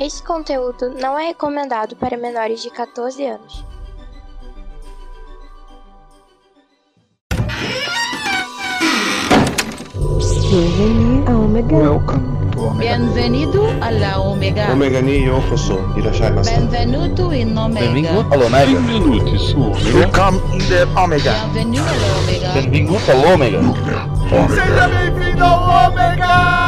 Este conteúdo não é recomendado para menores de 14 anos. Bienvenue à Omega. Welcome to Omega. Bienvenido alla Omega. Omega ni yokoso. Irashaimase. Benvenuto in Omega. Benvingut all'Omega. Benvenuti su Omega. Welcome in the Omega. Bienvenido alla Omega. Benvingut all'Omega. Seja bem-vindo ao Omega!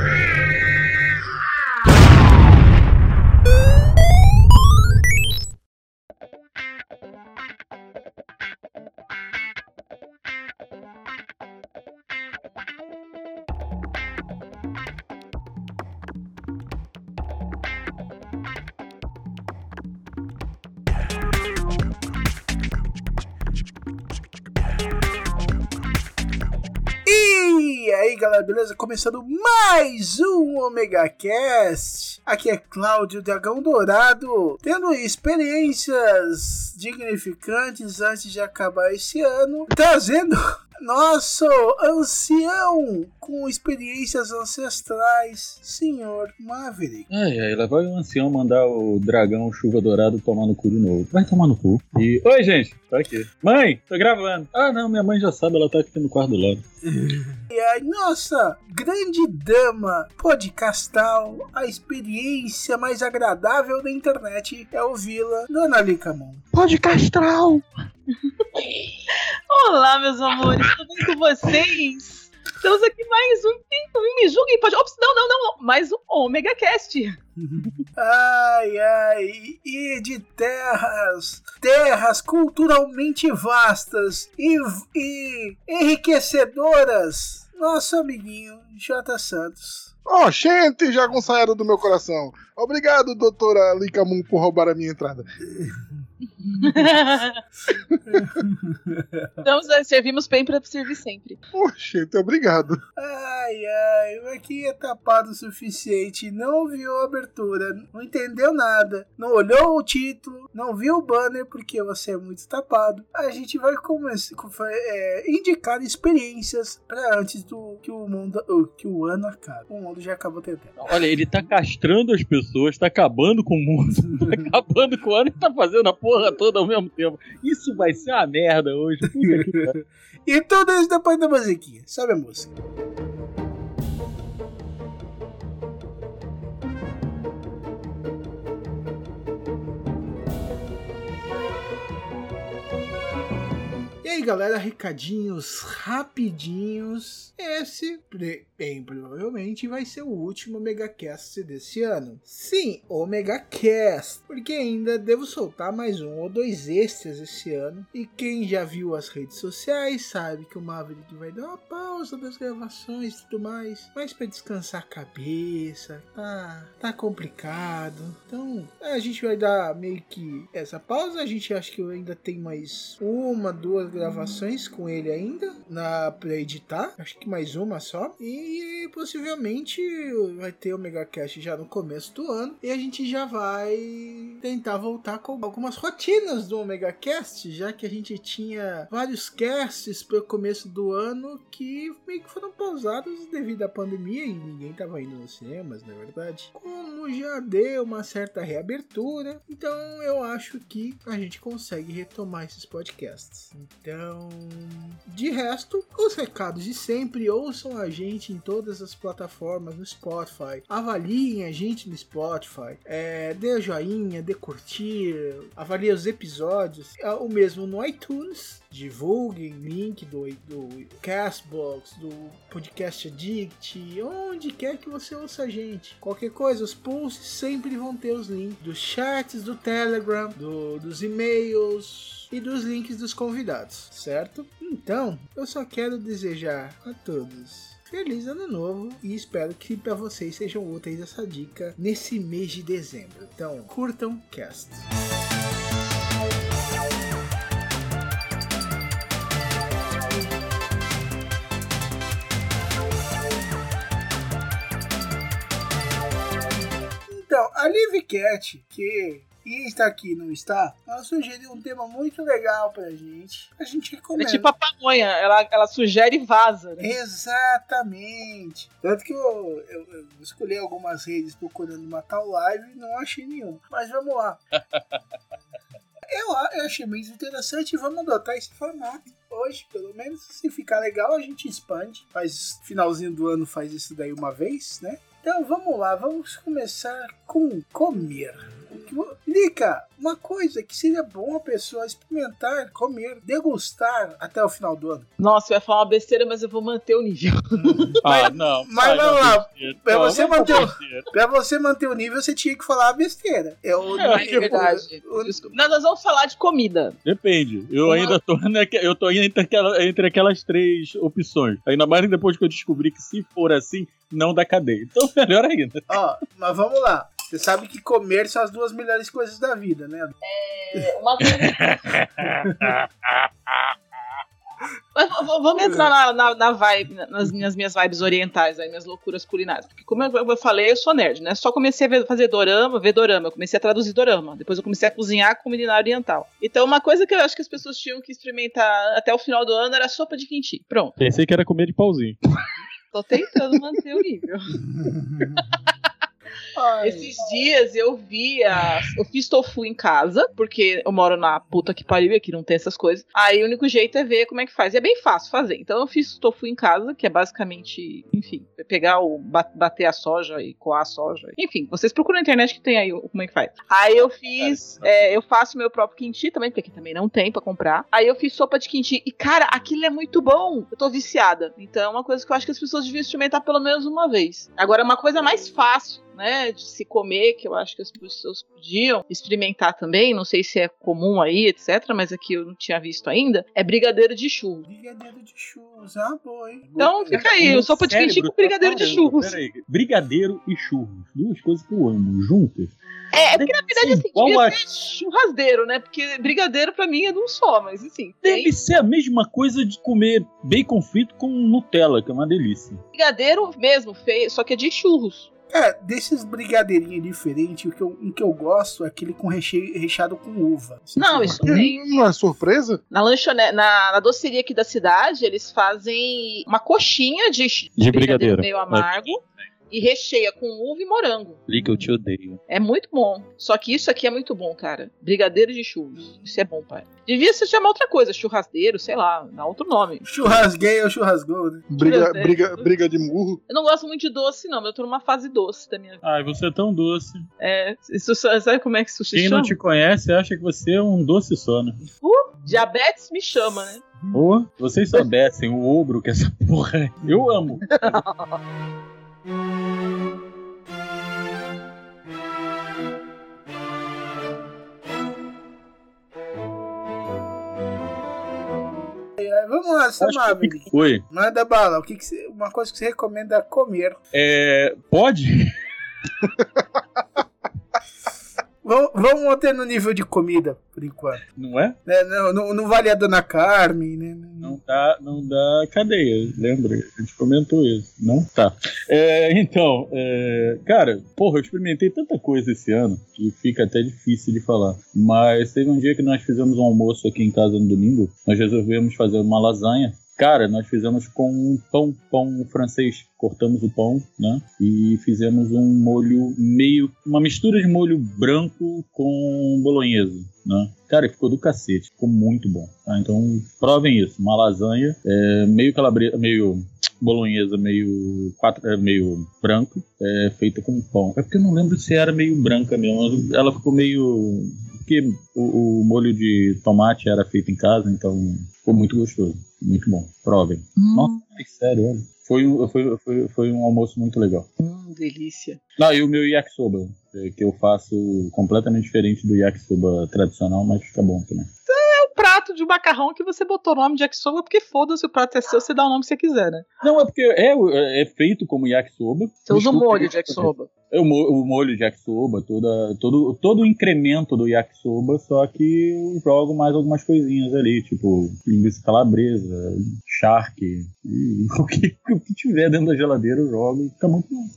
Beleza? Começando mais um Omega Cast. Aqui é Cláudio Dragão Dourado, tendo experiências dignificantes antes de acabar esse ano, trazendo nosso ancião com experiências ancestrais, Senhor Maverick. Ai, ai, lá vai o ancião mandar o dragão chuva dourado tomar no cu de novo. Vai tomar no cu. E. Oi, gente, tô aqui. Mãe, tô gravando. Ah, não, minha mãe já sabe, ela tá aqui no quarto do lado. E a nossa grande dama podcastal, a experiência mais agradável da internet é ouvi-la, Dona Licamon. Podcastral! Olá, meus amores, tudo bem com vocês? Estamos aqui mais um Quem Me Julguem Pode. Ops, não, não, não, não. Mais um Omega Cast. Ai, ai, e de terras, terras culturalmente vastas e, e enriquecedoras, nosso amiguinho J. Santos. Oh, gente, já saíram do meu coração. Obrigado, doutora Licamun, por roubar a minha entrada. Então, servimos bem para servir sempre. Oh, gente, obrigado. Ai, ai, o aqui é tapado o suficiente, não viu a abertura, não entendeu nada, não olhou o título, não viu o banner porque você é muito tapado. A gente vai começar, é, indicar experiências para antes do que o mundo, que o ano acabe. O mundo já acabou tentando. Olha, ele tá castrando as pessoas, tá acabando com o mundo, tá acabando com o ano e tá fazendo a porra toda ao mesmo tempo. Isso vai ser uma merda hoje. Que e tudo isso depois da musiquinha. Sabe a música? E aí galera, recadinhos rapidinhos. Esse, bem provavelmente, vai ser o último Megacast desse ano. Sim, o Megacast, porque ainda devo soltar mais um ou dois extras esse ano. E quem já viu as redes sociais sabe que o Maverick vai dar uma pausa das gravações e tudo mais. Mas para descansar a cabeça, tá, tá complicado. Então a gente vai dar meio que essa pausa. A gente acha que ainda tem mais uma, duas gravações com ele ainda na para editar. Acho que mais uma só. E possivelmente vai ter o Megacast já no começo do ano. E a gente já vai tentar voltar com algumas rotinas do Megacast, já que a gente tinha vários casts para o começo do ano que meio que foram pausados devido à pandemia e ninguém tava indo nos cinemas, na verdade. Como já deu uma certa reabertura, então eu acho que a gente consegue retomar esses podcasts. Então, de resto, os recados de sempre, ouçam a gente em todas as plataformas no Spotify, avaliem a gente no Spotify, é, dê joinha, dê curtir, avalie os episódios, é o mesmo no iTunes, divulguem link do, do Castbox, do Podcast Addict, onde quer que você ouça a gente. Qualquer coisa, os posts sempre vão ter os links dos chats do Telegram, do, dos e-mails e dos links dos convidados, certo? Então, eu só quero desejar a todos Feliz ano novo e espero que para vocês sejam úteis essa dica nesse mês de dezembro. Então, curtam cast. Então, a Live Cat, que e está aqui, não está? Ela sugeriu um tema muito legal pra gente. A gente Ela é recomenda. tipo a pamonha, ela, ela sugere e vaza, né? Exatamente. Tanto que eu, eu- eu escolhi algumas redes procurando uma tal live e não achei nenhuma. Mas vamos lá. Eu, eu achei muito interessante e vamos adotar esse formato. Hoje, pelo menos, se ficar legal, a gente expande. Faz finalzinho do ano faz isso daí uma vez, né? Então vamos lá, vamos começar com comer. Lica, uma coisa que seria bom a pessoa experimentar, comer, degustar até o final do ano. Nossa, eu ia falar uma besteira, mas eu vou manter o nível. Ah, não. mas vamos lá. Pra Não, você manter pra o-. Pra você manter o nível, você tinha que falar a besteira. Eu, É tipo, verdade. o- Desculpa. Não, nós vamos falar de comida. Depende. Eu Uma- ainda tô, naque- eu tô entre, aquela- entre aquelas três opções. Ainda mais depois que eu descobri que se for assim, não dá cadeia. Então, melhor ainda. Ó, mas vamos lá. Você sabe que comer são as duas melhores coisas da vida, né? Uma coisa... Mas vamos entrar na, na, na vibe, nas minhas, minhas vibes orientais, aí, minhas loucuras culinárias. Porque, como eu, eu falei, eu sou nerd, né? Só comecei a ver- fazer dorama, ver dorama. Eu comecei a traduzir dorama. Depois eu comecei a cozinhar culinária oriental. Então, uma coisa que eu acho que as pessoas tinham que experimentar até o final do ano era sopa de kimchi. Pronto. Pensei que era comer de pauzinho. Tô tentando manter o nível. Esses dias eu vi a... Eu fiz tofu em casa, porque eu moro na puta que pariu e aqui não tem essas coisas. Aí o único jeito é ver como é que faz. E é bem fácil fazer. Então eu fiz tofu em casa, que é basicamente, enfim, pegar o. ba- bater a soja e coar a soja. Enfim, vocês procuram na internet que tem aí o- como é que faz. Aí eu fiz. é, eu faço meu próprio kimchi também, porque aqui também não tem pra comprar. Aí eu fiz sopa de kimchi. E, cara, aquilo é muito bom. Eu tô viciada. Então é uma coisa que eu acho que as pessoas deviam experimentar pelo menos uma vez. Agora, uma coisa mais fácil, né, de se comer, que eu acho que as pessoas podiam experimentar também, não sei se é comum aí, etc, mas aqui eu não tinha visto ainda, é brigadeiro de churros. Brigadeiro de churros, ah, boa, hein? Então fica aí, o sopa de Cérebro quentinho com tá brigadeiro de churros. Peraí. Brigadeiro e churros. Duas coisas que eu amo. Juntas. É, é porque na verdade assim, devia a- ser churrasdeiro, né? Porque brigadeiro pra mim é de um só, mas assim, tem Deve ser a mesma coisa de comer bacon frito com Nutella, que é uma delícia. brigadeiro mesmo, feio, só que é de churros. É, desses brigadeirinhos diferentes, o que eu, o que eu gosto é aquele com recheio, recheado com uva. Não, isso tem. Não é surpresa? Na lanchonete, na, na doceria aqui da cidade, eles fazem uma coxinha de, De brigadeiro. meio amargo e recheia com uva e morango. Liga, eu te odeio. É muito bom. Só que isso aqui é muito bom, cara. Brigadeiro de churros. Isso é bom, pai. Devia se chamar outra coisa, churrasqueiro, sei lá, dá outro nome. Churrasguei ou churrasgou, né? Briga, briga, briga de murro. Eu não gosto muito de doce, não, mas eu tô numa fase doce da minha vida. Ai, você é tão doce. É, isso, sabe como é que isso se Quem chama? não te conhece acha que você é um doce só, né? Diabetes me chama, né? Ou vocês soubessem o ogro que essa porra é. Eu amo. É, vamos lá, Acho que Samabili. Oi. Manda bala. O que que você- uma coisa que você recomenda comer. É. Pode? Vamos, manter no nível de comida, por enquanto. Não é? Né, Não, não, não vale a Dona Carmen, né? Não dá, não dá cadeia, lembra? A gente comentou isso, não? Tá. É, então, é, cara, porra, eu experimentei tanta coisa esse ano que fica até difícil de falar. Mas teve um dia que nós fizemos um almoço aqui em casa no domingo, nós resolvemos fazer uma lasanha. Cara, nós fizemos com um pão, pão francês. Cortamos o pão, né? E fizemos um molho meio. Uma mistura de molho branco com bolonhesa, né? Cara, ficou do cacete. Ficou muito bom. Tá? Então, provem isso. Uma lasanha, é, meio calabresa, meio bolonhesa, meio, quatro, é, meio branco, é, feita com pão. É porque eu não lembro se era meio branca mesmo. Ela ficou meio. Porque o, o molho de tomate era feito em casa, então ficou muito gostoso. Muito bom. Provem. Nossa, é sério, olha. Foi, um- foi, foi, foi um almoço muito legal. Hum, delícia. Ah, e o meu yakisoba, é, que eu faço completamente diferente do yakisoba tradicional, mas fica bom também. É um prato de macarrão que você botou o nome de yakisoba, porque foda-se o prato é seu, você dá o nome que você quiser, né? Não, é porque é, é feito como yakisoba. Você usa o molho de yakisoba. O, mo- o molho de yakisoba, toda, todo, todo o incremento do yakisoba, só que eu jogo mais algumas coisinhas ali, tipo linguiça calabresa, shark, e o que, o que tiver dentro da geladeira eu jogo e fica muito bom.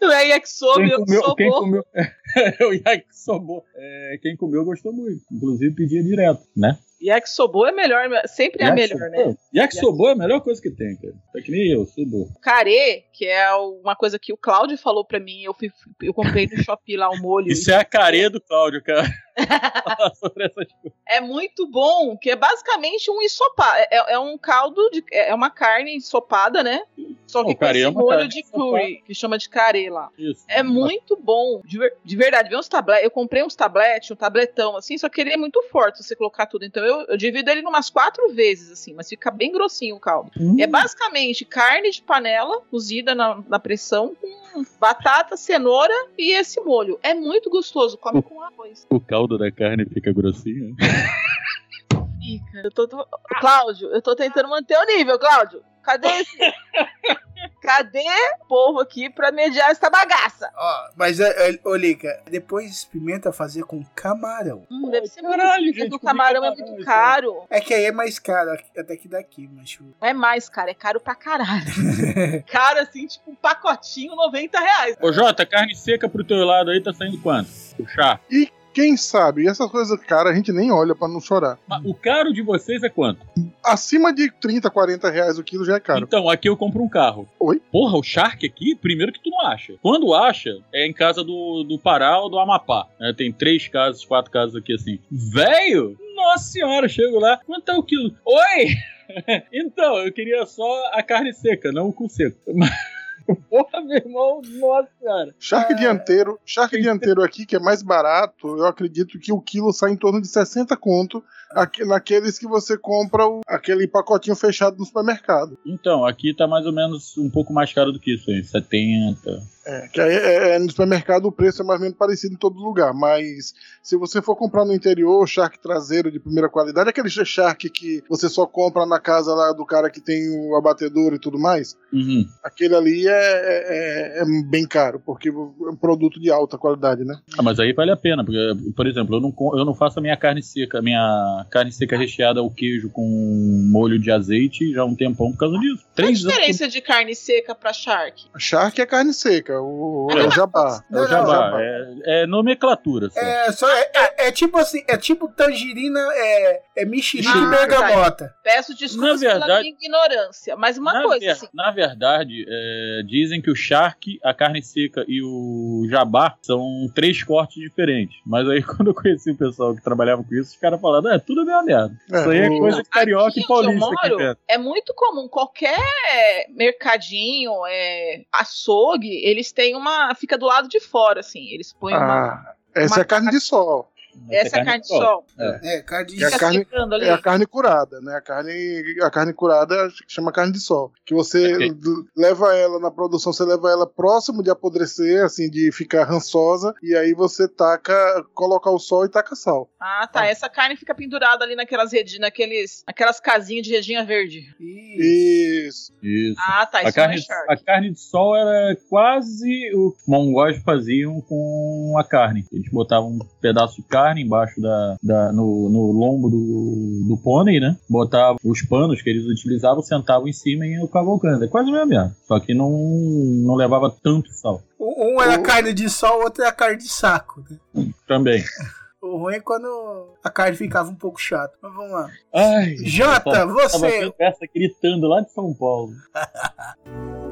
Não é yakisoba, Quem eu comeu, sou quem comeu o yakisoba, é, quem comeu gostou muito, inclusive pedia direto, né? Yakisoba é melhor, sempre é a melhor, né? Yakisoba é a melhor coisa que tem, cara. Tá que nem eu, sobo. Carê, que é uma coisa que o Cláudio falou pra mim, eu, eu comprei no Shopee lá o molho. Isso é a careia do Cláudio, cara. É muito bom, que é basicamente um ensopado. É, é um caldo, de, é uma carne ensopada, né? Só que O com carê esse é molho de curry, que chama de carê lá. Isso. É muito bom, de, de verdade. Vê uns tabletes. Eu comprei uns tabletes, um tabletão, assim, só que ele é muito forte se você colocar tudo. Então eu, eu divido ele numas quatro vezes, assim, mas fica bem grossinho o caldo. Hum. É basicamente carne de panela, cozida na, na pressão, com batata, cenoura e esse molho. É muito gostoso, come com arroz. O caldo da carne fica grossinho. Fica. Eu tô, tô- Cláudio, eu tô tentando manter o nível, Cláudio. Cadê esse? Cadê o povo aqui pra mediar essa bagaça? Ó, mas, é, é, ô Lica, depois experimenta fazer com camarão. Hum, deve ser Caralho, muito gente, porque o camarão é muito camarão, caro. É que aí é mais caro até que daqui, mas. Não é mais, cara, é caro pra caralho. caro assim, tipo um pacotinho, 90 reais. Ô Jota, carne seca pro teu lado aí tá saindo quanto? O chá. E quem sabe, essas coisas caras a gente nem olha pra não chorar. Mas O caro de vocês é quanto? Acima de 30, 40 reais o quilo já é caro. Então, aqui eu compro um carro. Oi? Porra, o Shark aqui, primeiro que tu não acha. Quando acha, é em casa do, do Pará ou do Amapá. né? Tem três casas, quatro casas aqui assim. Velho! Nossa senhora, chego lá. Quanto é o quilo? Oi! então, eu queria só a carne seca, não o cu seco. Porra, meu irmão, nossa senhora. Shark dianteiro, shark dianteiro aqui, que é mais barato, eu acredito que o quilo sai em torno de 60 conto aqui, naqueles que você compra o- aquele pacotinho fechado no supermercado. Então, aqui tá mais ou menos um pouco mais caro do que isso aí, 70. É, que aí é, é, no supermercado o preço é mais ou menos parecido em todo lugar, mas se você for comprar no interior, shark traseiro de primeira qualidade, aquele shark que você só compra na casa lá do cara que tem o abatedor e tudo mais, Uhum. aquele ali é, é- é bem caro, porque é um produto de alta qualidade, né? Ah, mas aí vale a pena, porque, por exemplo, eu não, eu não faço a minha carne seca, a minha carne seca recheada ao queijo com molho de azeite já há um tempão por causa disso. Qual a Três anos. diferença de carne seca pra charque? Shark é carne seca, o, é o jabá. É o jabá, é, é nomenclatura. Só. É, só, é, é- é tipo assim, é tipo tangerina, é, é mexerica Ah, e bergamota. Peço desculpas pela verdade- minha ignorância, mas uma na, coisa ver- assim. na verdade, é, dizem que o charque, a carne seca e o jabá são três cortes diferentes. Mas aí, quando eu conheci o pessoal que trabalhava com isso, os caras falaram: é tudo mesma merda. É, isso aí é coisa de carioca Aqui e onde paulista aqui moro, perto. é muito comum. Qualquer mercadinho, é, açougue, eles têm uma. Fica do lado de fora, assim. Eles põem uma. Ah, essa uma é carne de sol. Essa é carne de sol. É, carne de É a carne, é a carne curada, né? A carne, a carne curada chama carne de sol. Que você d- leva ela na produção, você leva ela próximo de apodrecer, assim, de ficar rançosa, e aí você taca, coloca o sol e taca sal. Ah, tá. Essa carne fica pendurada ali naquelas redi, naqueles, naquelas casinhas de redinha verde. Isso. Isso. Ah, tá. A carne, é shark. a carne de sol era quase o que mongóis faziam com a carne. Eles botavam um pedaço de carne embaixo da, da- no, no lombo do, do pônei, né? Botavam os panos que eles utilizavam, sentavam em cima e iam cavalcando. É quase o mesmo mesmo. Só que não, não levava tanto sal. Um era carne de sol, o outro era carne de saco. né? Também. O ruim é quando a carne ficava um pouco chata. Mas vamos lá. Ai, Jota, tava- você- Tava essa gritando lá de São Paulo.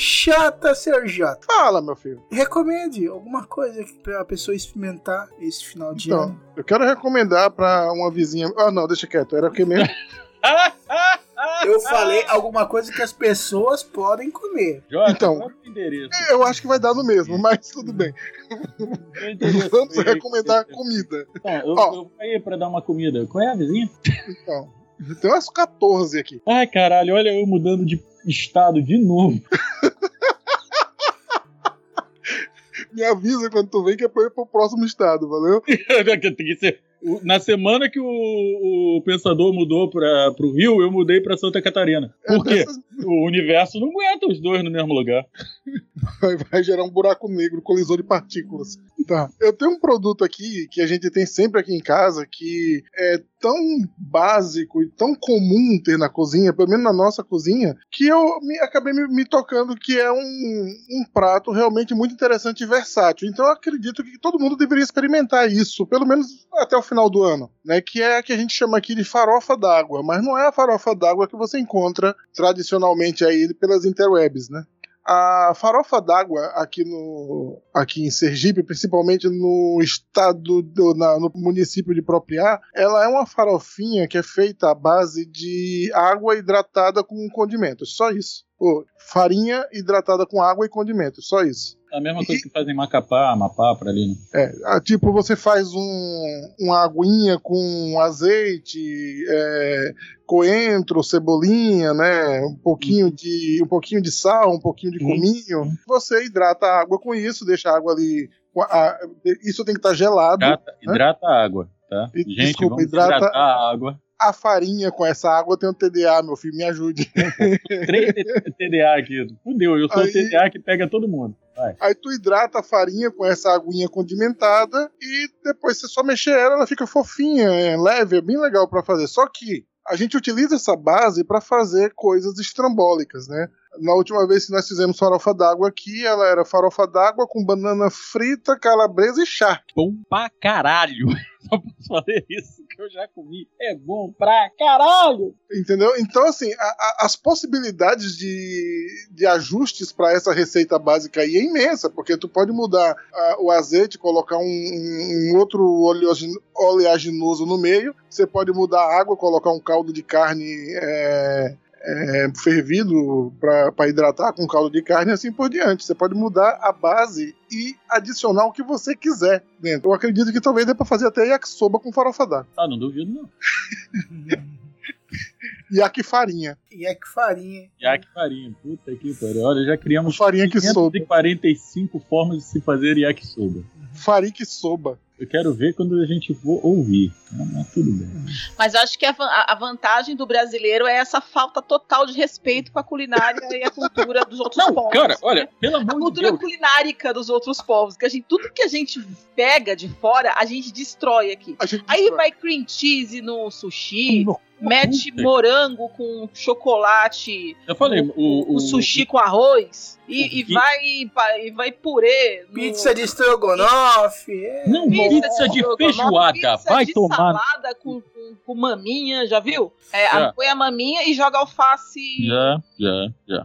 Chata, Sr. Jota. Fala, meu filho. Recomende alguma coisa pra pessoa experimentar esse final de Então, ano. eu quero recomendar pra uma vizinha. Ah, não, deixa quieto. Era o que mesmo? Eu falei alguma coisa que as pessoas podem comer. Jota, Então. é? Eu acho que vai dar no mesmo, mas tudo bem. É? Vamos recomendar comida. Então, eu, Ó. eu vou aí pra dar uma comida. Qual é a vizinha? Então, tem umas 14 aqui. Ai, caralho, olha eu mudando de estado de novo. Me avisa quando tu vem que é pra ir pro próximo estado, valeu? tem, que ser, Na semana que o, o pensador mudou para o Rio, eu mudei para Santa Catarina. Por quê? O universo não aguenta os dois no mesmo lugar. vai, vai gerar um buraco negro, colisor de partículas. Tá. Eu tenho um produto aqui que a gente tem sempre aqui em casa que é tão básico e tão comum ter na cozinha, pelo menos na nossa cozinha, que eu me- acabei me, me tocando que é um, um prato realmente muito interessante e versátil. Então eu acredito que todo mundo deveria experimentar isso, pelo menos até o final do ano, né? Que é a que a gente chama aqui de farofa d'água, mas não é a farofa d'água que você encontra tradicionalmente aí pelas interwebs, né? A farofa d'água aqui no aqui em Sergipe, principalmente no estado do, na- no município de Propriá, ela é uma farofinha que é feita à base de água hidratada com condimentos, só isso. Pô, farinha hidratada com água e condimentos, só isso. É a mesma coisa que fazem em Macapá, Amapá, por ali, né? É, ah, tipo, você faz um, uma aguinha com azeite, é, coentro, cebolinha, né? Um pouquinho de um pouquinho de sal, um pouquinho de cominho. Você hidrata a água com isso, deixa a água ali. a- isso tem que estar gelado. Hidrata, né? hidrata a água, tá? E- Gente, desculpa, hidrata- hidratar a água. A farinha com essa água tem um TDA, meu filho, me ajude. Três TDA aqui. Fudeu, eu sou Aí- o TDA que pega todo mundo. Vai. Aí tu hidrata a farinha com essa aguinha condimentada e depois você só mexer ela, ela fica fofinha, é leve, é bem legal pra fazer. Só que a gente utiliza essa base pra fazer coisas estrambólicas, né? Na última vez que nós fizemos farofa d'água aqui, ela era farofa d'água com banana frita, calabresa e chá. Bom pra caralho. Só posso fazer isso que eu já comi. É bom pra caralho. Entendeu? Então, assim, a- a- as possibilidades de, de ajustes para essa receita básica aí é imensa, porque tu pode mudar ah, o azeite, colocar um, um- outro oleaginoso no meio, você pode mudar a água, colocar um caldo de carne é, é, fervido para hidratar com caldo de carne e assim por diante. Você pode mudar a base e adicionar o que você quiser dentro. Eu acredito que talvez dê para fazer até yakisoba com farofa d'água. Ah, não duvido não. Yaki farinha. Que farinha. Yaque farinha. Puta que pariu. Olha, já criamos Farinha que soba. 545 formas de se fazer yakisoba. Farinha que soba. Eu quero ver quando a gente for ouvir. Ah, Mas tudo bem. Mas eu acho que a, a- a vantagem do brasileiro é essa falta total de respeito com a culinária e a cultura dos outros Não, povos. cara, olha, pelo A amor de cultura Deus. culinárica dos outros povos. Que a gente, tudo que a gente pega de fora, a gente destrói aqui. A gente Aí destrói. vai cream cheese no sushi, mete puta. morango com chocolate, Eu falei, o, o, o, sushi com arroz, e, e vai, e vai purê. no- Pizza de estrogonofe. Não, pizza de estrogonofe, feijoada. pizza Vai de tomar. salada com, com, com maminha, já viu? É, Já. Põe a maminha e joga alface. Já, já, já.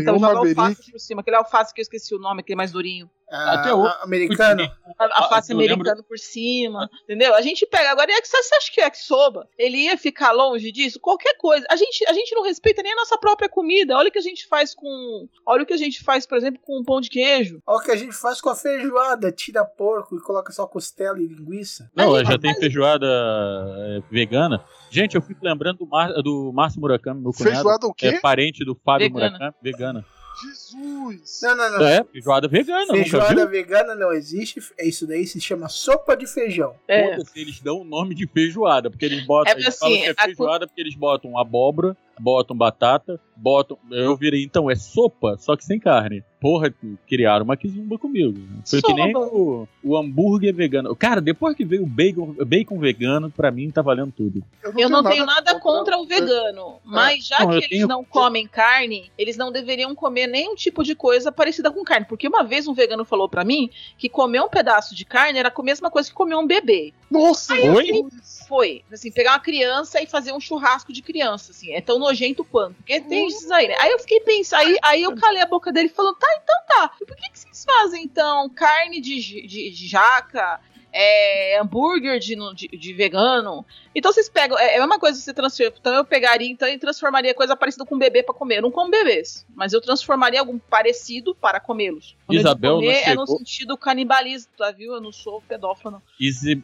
Então joga alface por cima, aquele alface que eu esqueci o nome, aquele mais durinho. Ah, Até o- a- americano. A- Alface eu lembro- americano por cima, entendeu? A gente pega agora, e é que você acha que é que soba? Ele ia ficar longe disso? Qualquer coisa. A gente, a gente não respeita nem a nossa própria comida. Olha o que a gente faz com. Olha o que a gente faz, por exemplo, com um pão de queijo. Olha o que a gente faz com a feijoada. Tira porco e coloca só costela e linguiça. Não, já tem feijoada é, vegana. Gente, eu fico lembrando do, Mar, do Márcio Murakami, meu cunhado. Feijoada o quê? É parente do Fábio Vegana. Murakami, vegana. Jesus! Não, não, não. É, feijoada vegana, nunca Feijoada viu? vegana não existe. É isso daí se chama sopa de feijão. É. Eles dão o nome de feijoada, porque eles botam. É eles falam assim, que é a feijoada porque eles botam abóbora, botam batata, botam. Eu virei, então, é sopa, só que sem carne. Porra, criaram uma kizumba comigo. Foi que nem Sopa. o, o hambúrguer vegano. Cara, depois que veio o bacon, bacon vegano, pra mim tá valendo tudo. Eu não tenho nada contra o vegano, mas já Não, que eu eles tenho- não comem carne, eles não deveriam comer nenhum tipo de coisa parecida com carne. Porque uma vez um vegano falou pra mim que comer um pedaço de carne era a mesma coisa que comer um bebê. Nossa! Oi? Foi, assim, pegar uma criança e fazer um churrasco de criança, assim, é tão nojento quanto. Porque tem isso aí, né? Aí eu fiquei pensando, aí, aí eu calei a boca dele falando, tá, então tá. E por que, que vocês fazem, então, carne de, de, de jaca, é, hambúrguer de, de, de vegano? Então vocês pegam, é, é a mesma coisa que você transforma. Então eu pegaria, então, e transformaria coisa parecida com bebê pra comer. Eu não como bebês, mas eu transformaria algo parecido para comê-los. Quando Isabel digo não comer, é no chegou. sentido canibalismo, tá viu? Eu não sou pedófilo, não.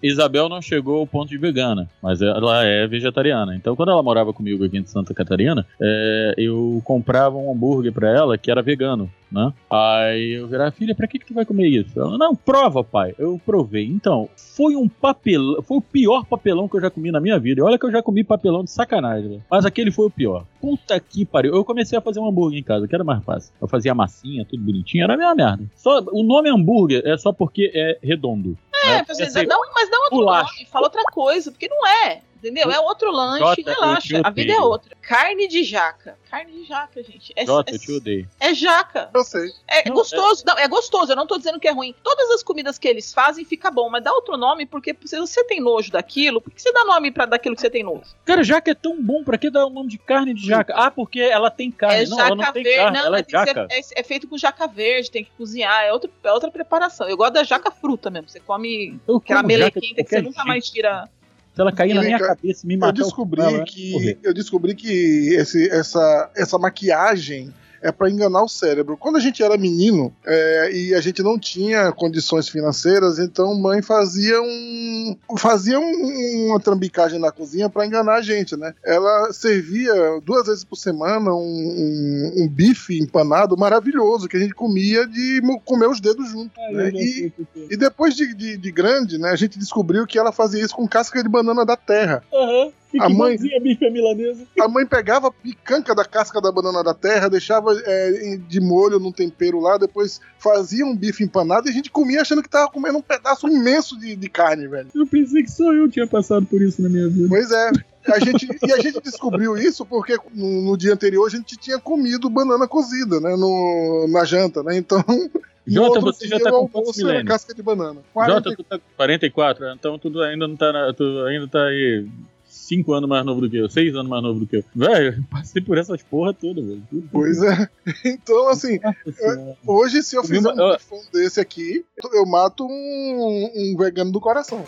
Isabel não chegou ao ponto de vegana, mas ela é vegetariana. Então, quando ela morava comigo aqui em Santa Catarina, é, eu comprava um hambúrguer pra ela que era vegano, né? Aí eu virava, filha, pra que, que tu vai comer isso? Ela, não, prova, pai. Eu provei. Então, foi um papelão, foi o pior papelão que eu já comi na minha vida. E olha que eu já comi papelão de sacanagem, velho. mas aquele foi o pior. Puta que pariu. Eu comecei a fazer um hambúrguer em casa, que era mais fácil. Eu fazia massinha, tudo bonitinho, era a mesma merda. Só, o nome hambúrguer é só porque é redondo. É, né? você Quer dizer, não, mas dá outro bolacha. nome, fala outra coisa, porque não é. Entendeu? É outro lanche, Jota, relaxa. A vida é outra. Carne de jaca. Carne de jaca, gente. É, Jota, é- eu te odeio. é jaca. Eu sei. É Não, gostoso. Não, é gostoso. Eu não tô dizendo que é ruim. Todas as comidas que eles fazem fica bom, mas dá outro nome, porque se você tem nojo daquilo, por que você dá nome pra daquilo que você tem nojo? Cara, jaca é tão bom, pra que dar o nome de carne de jaca? Ah, porque ela tem carne. é não, jaca ela não tem verde. carne, não, ela é tem que ser- jaca. é, é feito com jaca verde, tem que cozinhar. É, outro, é outra preparação. Eu gosto da jaca fruta mesmo. Você come Eu aquela jaca melequinta que você nunca mais tira. Se ela cair na minha Cara, cabeça e me Eu matar, descobri ela vai que eu descobri que esse, essa, essa maquiagem é pra enganar o cérebro. Quando a gente era menino é, e a gente não tinha condições financeiras, então mãe fazia um fazia um- uma trambicagem na cozinha pra enganar a gente, né? Ela servia duas vezes por semana um, um- um bife empanado maravilhoso que a gente comia de comer os dedos juntos. Né? E- é. e depois de, de- de grande, né, a gente descobriu que ela fazia isso com casca de banana da terra. Aham. A mãe- a bife milanesa. A mãe pegava a picanca da casca da banana da terra, deixava é, de molho num tempero lá, depois fazia um bife empanado e a gente comia achando que tava comendo um pedaço imenso de, de carne, velho. Eu pensei que só eu tinha passado por isso na minha vida. Pois é. A gente, e a gente descobriu isso porque no, no dia anterior a gente tinha comido banana cozida, né? No, na janta, né? Então. Jota, outro você já dia, tá o com quantos milênios? casca de banana. Jota, tu tá com 44, então tu ainda não tá, na, tu ainda tá aí 5 anos mais novo do que eu, 6 anos mais novo do que eu. Velho, eu passei por essas porra toda, velho. Pois é. Então, assim, senhora. hoje se eu Eu fizer um eu- desse aqui, eu mato um, um vegano do coração.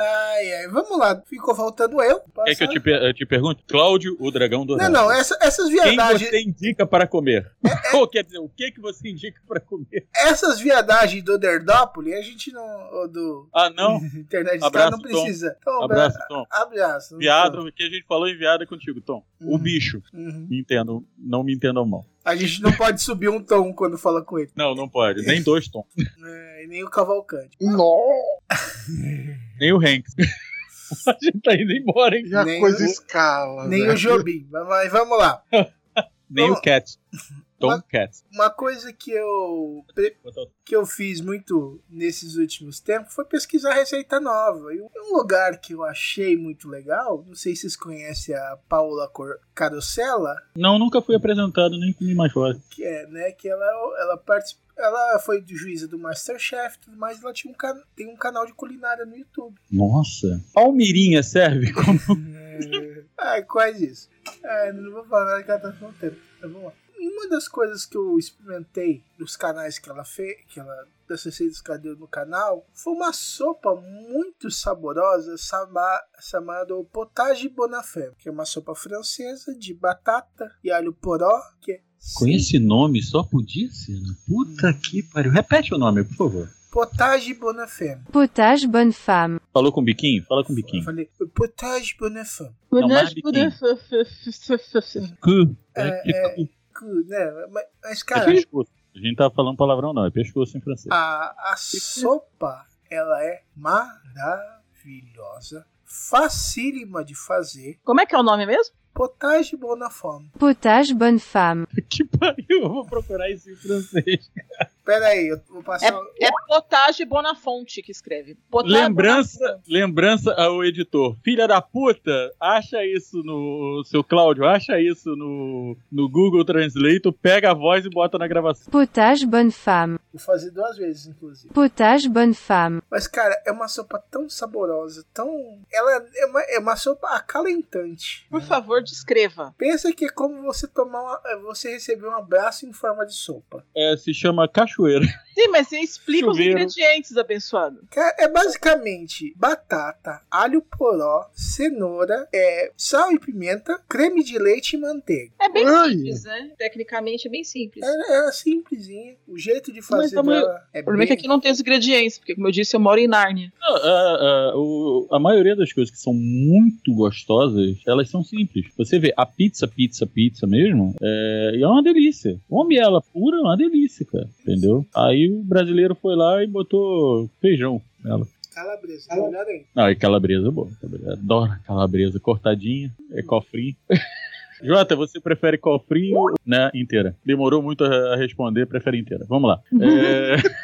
Ai, ai, vamos lá. Ficou faltando eu. Quer que eu te, per- eu te pergunte? Cláudio, o dragão Não, dourado. não, essa- essas Quem viadagens. você indica para comer? Ou quer dizer, o que, que você indica para comer? Essas viadagens do Derdópolis, a gente não. do Ah, não? internet Abraço, não Tom. precisa. Então, Abraço, Tom. Abraço. Viado, o que a gente falou em viado é contigo, Tom. O Uhum. bicho. Uhum. Me entendo, não me entendam mal. A gente não pode subir um tom quando fala com ele. Não, não pode. Nem dois Tom. É, e nem o Cavalcante. Nossa, Nem o Hanks. A gente tá indo embora, hein? e a Nem coisa o- escala. Nem velho. o Jobim. Mas vamos lá. Nem Vamos- o Cat. Tom Mas- Cat. Uma coisa que eu que eu fiz muito nesses últimos tempos foi pesquisar receita nova. E um lugar que eu achei muito legal, não sei se vocês conhecem a Paula Carosella, Não, nunca fui apresentado, nem comi mais fora. que é, né, que ela ela participa, ela foi juíza do MasterChef, mais, ela tinha um can- tem um canal de culinária no YouTube. Nossa. Palmirinha serve como. É, ah, quase isso. É, não vou falar que ela tá falando tempo. Então, vamos lá. Uma das coisas que eu experimentei nos canais que ela fez, que ela das receitas que ela deu no canal, foi uma sopa muito saborosa chama- chamada potage bonafé, que é uma sopa francesa de batata e alho poró, que é Com esse nome só podia ser, né? Puta que pariu. Repete o nome, por favor. potage bonafé. Potage bonne femme. Falou com biquinho? Fala com Eu biquinho. falei potage mais biquinho. Cu. É, É, é, cu, né? Mas, mas, é cara, pescoço. A gente tá falando palavrão, não. É pescoço em francês. A, a sopa, ela é maravilhosa, facílima de fazer. Como é que é o nome mesmo? Potage bonafome. Potage bonne femme. Que pariu, eu vou procurar isso em francês. Pera aí, eu vou passar... É, é Potage Bonafonte que escreve. Potage Lembrança, Bonafonte. lembrança ao editor. Filha da puta, acha isso no. Seu Cláudio, acha isso no, no Google Translate, pega a voz e bota na gravação. Potage bonne femme. Vou fazer duas vezes, inclusive. Potage bonne femme. Mas, cara, é uma sopa tão saborosa, tão... Ela é uma, é uma sopa acalentante. Por favor, descreva. Pensa que é como você tomar uma, você receber um abraço em forma de sopa. É, se chama cachoeira cachoeira. Sim, mas você explica os Chuveiro. ingredientes, abençoado. Cara, É basicamente batata, alho poró, cenoura, é, sal e pimenta, creme de leite e manteiga. É bem Ai. simples, né? Tecnicamente é bem simples. É, é simplesinha. O jeito de Mas fazer tamanho- dela é O problema é que bem... aqui não tem os ingredientes, porque, como eu disse, eu moro em Nárnia. Não, a, a- o- a maioria das coisas que são muito gostosas, elas são simples. Você vê a pizza, pizza, pizza mesmo, é, e é uma delícia. Come ela pura, é uma delícia, cara. Entendeu? Aí o brasileiro foi lá e botou feijão nela. Calabresa, uma olhada aí. Não, e calabresa é boa. Adoro calabresa cortadinha, é cofrinho. Jota, você prefere cofrinho, né, inteira? Demorou muito a responder, prefere inteira. Vamos lá.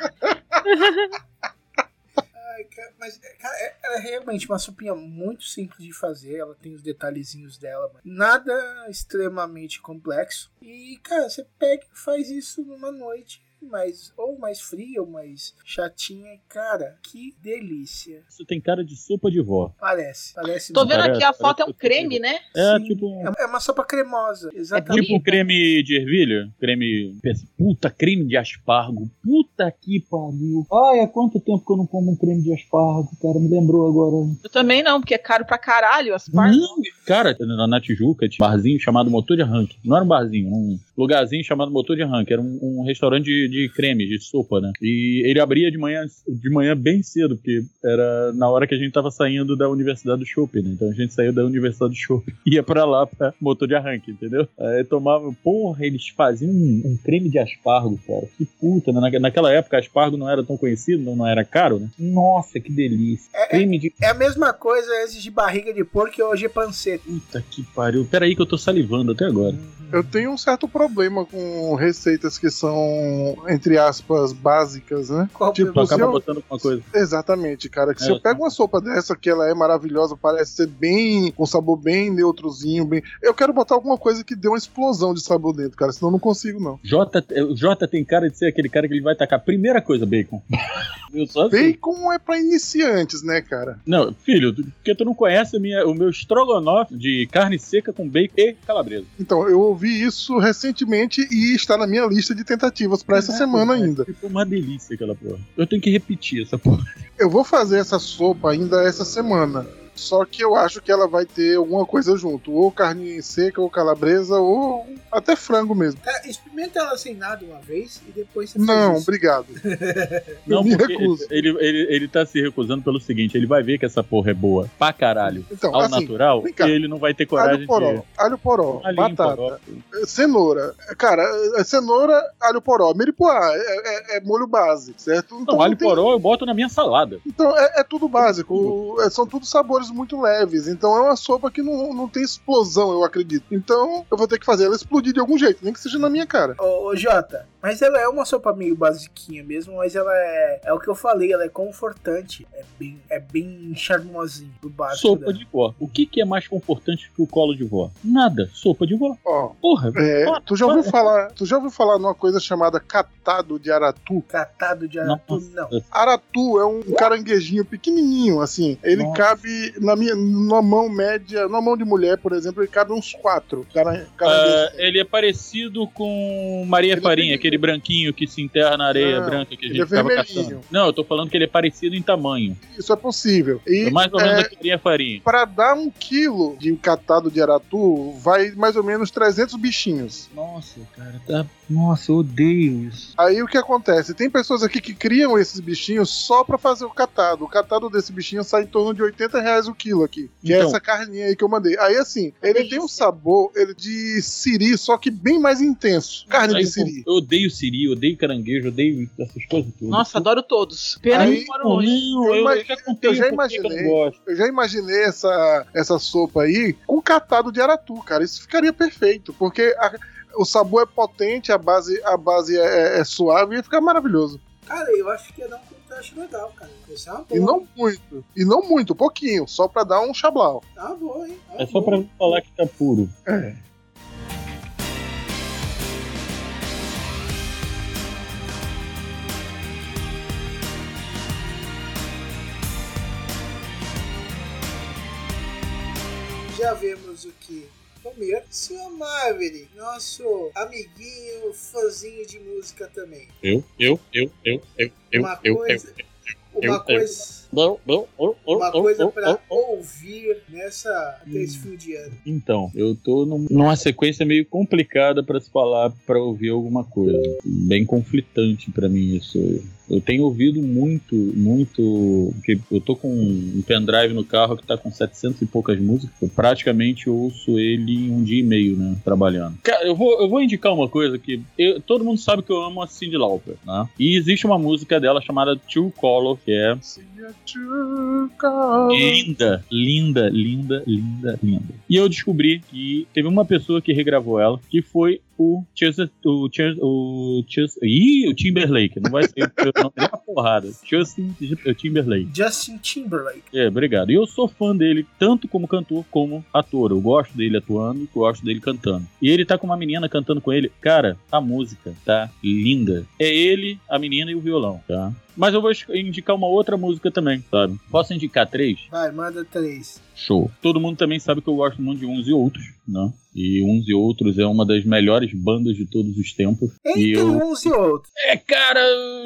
É, Ai, cara, mas cara, é, ela é realmente uma sopinha muito simples de fazer. Ela tem os detalhezinhos dela, mas nada extremamente complexo. E, cara, você pega e faz isso numa noite. Mais, ou mais fria ou mais chatinha. Cara, que delícia. isso tem cara de sopa de vó. Parece, parece Tô vendo Parece- aqui a foto é um creme, né? É Sim. tipo um, É- É uma sopa cremosa, exatamente. tipo um creme de ervilha. Creme. Puta, creme de aspargo. Puta que pariu. Ai, há quanto tempo que eu não como um creme de aspargo, cara? Me lembrou agora. Eu também não, porque é caro pra caralho as partes. Não, cara, na, na Tijuca tinha um barzinho chamado Motor de Arranque. Não era um barzinho, era um lugarzinho chamado Motor de Arranque. Era um, um restaurante de, de creme, de sopa, né? E ele abria de manhã, de manhã bem cedo, porque era na hora que a gente tava saindo da Universidade do Shopping, né? Então a gente saiu da Universidade do Shopping e ia pra lá pra Motor de Arranque, entendeu? Aí tomava, porra, eles faziam um, um creme de aspargo, cara. Que puta, né? Na- Naquela época aspargo não era tão conhecido, não, não era caro, né? Nossa, que delícia. É, é, Creme de é a mesma coisa antes de barriga de porco e hoje é panceta. Puta que pariu. Peraí que eu tô salivando até agora. Eu tenho um certo problema com receitas que são, entre aspas, básicas, né? Qual Tipo, se acaba eu- botando alguma coisa. Exatamente, cara. Que se É, eu pego uma sopa dessa, que ela é maravilhosa, parece ser bem. com sabor bem neutrozinho, bem. Eu quero botar alguma coisa que dê uma explosão de sabor dentro, cara. Senão eu não consigo, não. Jota, o Jota tem cara de ser aquele cara que ele vai tacar. Primeira coisa, bacon. Assim. Bacon é pra iniciantes, né, cara? Não, filho, porque tu não conhece a minha, o meu estrogonofe de carne seca com bacon e calabresa. Então, eu ouvi isso recentemente e está na minha lista de tentativas pra essa semana ainda. Ficou uma delícia aquela porra. Eu tenho que repetir essa porra. Eu vou fazer essa sopa ainda essa semana. Só que eu acho que ela vai ter alguma coisa junto. Ou carne seca, ou calabresa, ou até frango mesmo. Cara, experimenta ela sem nada uma vez e depois você faz Não, isso. obrigado. Não, me recuso. ele, ele, ele tá se recusando pelo seguinte: ele vai ver que essa porra é boa pra caralho Então, ao assim, natural cá. e ele não vai ter coragem alho poró, de. alho poró, Alinho, batata, poró. cenoura. Cara, é cenoura, alho poró, miripuá, é, é- é molho base, certo? Não, alho tem- poró eu boto na minha salada. Então é, é tudo básico, é- são tudo sabores muito leves. Então é uma sopa que não, não tem explosão, eu acredito. Então eu vou ter que fazer ela explodir de algum jeito, nem que seja na minha cara. Ô, ô, Jota, mas ela é uma sopa meio basiquinha mesmo, mas ela é. É o que eu falei, ela é confortante. É bem, é bem charmosinho do básico. Sopa dela. de vó. O que, que é mais confortante que o colo de vó? Nada. Sopa de vó. Ó, Porra. é, ó, tu já ouviu ó, falar? Tu já ouviu falar numa coisa chamada catado de aratu? Catado de aratu, não. Aratu é um caranguejinho pequenininho, assim. Ele Nossa. cabe na minha, numa mão média, numa mão de mulher, por exemplo, ele cabe uns quatro. Cara, Ah, caranguejos. ele é parecido com Maria Ele é Farinha, vermelho. aquele branquinho que se enterra na areia Não, branca que a ele gente é tava caçando. Não, eu tô falando que ele é parecido em tamanho. Isso é possível. E É mais ou menos é, a que Maria Farinha. Pra dar um quilo de catado de aratu, vai mais ou menos 300 bichinhos. Nossa, cara, tá. Nossa, eu odeio isso. Aí o que acontece? Tem pessoas aqui que criam esses bichinhos só pra fazer o catado. O catado desse bichinho sai em torno de 80 reais o quilo aqui. Que é Então. essa carninha aí que eu mandei. Aí assim, ele tem um sabor ele de siri, só que bem mais intenso. Carne Aí, de siri. Eu odeio siri, eu odeio caranguejo, eu odeio essas coisas tudo. Nossa, adoro todos. Pena Aí, que eu Não, longe. eu, Eu eu já contei eu já eu imaginei. gosto. Eu já imaginei essa, essa sopa aí com catado de aratu, cara. Isso ficaria perfeito, porque a- o sabor é potente, a base, a base é, é suave e ia ficar maravilhoso. Cara, eu acho que ia dar um contraste legal, cara. Isso é uma boa. E não muito. E não muito, pouquinho, só pra dar um chablau. Tá boa, hein? Tá É só pra falar que tá puro. Já Palmeira. Senhor Maverick, nosso amiguinho, fãzinho de música também. Eu, eu, eu, eu, eu, eu, Uma eu, eu, coisa- eu, Uma eu, coisa, eu, eu, eu, eu, uma coisa pra ouvir nessa, até esse fim de ano. Então, eu tô num- numa sequência meio complicada pra se falar, pra ouvir alguma coisa. Bem conflitante pra mim isso. Eu tenho ouvido muito, muito. Porque eu tô com um pendrive no carro que tá com 700 e poucas músicas. Eu praticamente ouço ele em um dia e meio, né? Trabalhando. Cara, eu vou, eu vou indicar uma coisa que. eu- todo mundo sabe que eu amo a Cyndi Lauper, né? E existe uma música dela chamada True Color, que é linda, linda, linda, linda, linda. E eu descobri que teve uma pessoa que regravou ela, que foi o Chester, o Chester, o Chester, ih, o Timberlake, não vai ser o nome uma porrada. Justin Timberlake. Justin Timberlake. É, obrigado. E eu sou fã dele, tanto como cantor como ator. Eu gosto dele atuando, gosto dele cantando. E ele tá com uma menina cantando com ele. Cara, a música tá linda. É ele, a menina e o violão, tá? Mas eu vou indicar uma outra música também, sabe? Posso indicar três? Vai, manda três. Show. Todo mundo também sabe que eu gosto muito de uns e outros, né? E uns e outros é uma das melhores bandas de todos os tempos. e Entre eu uns e outros. é, cara,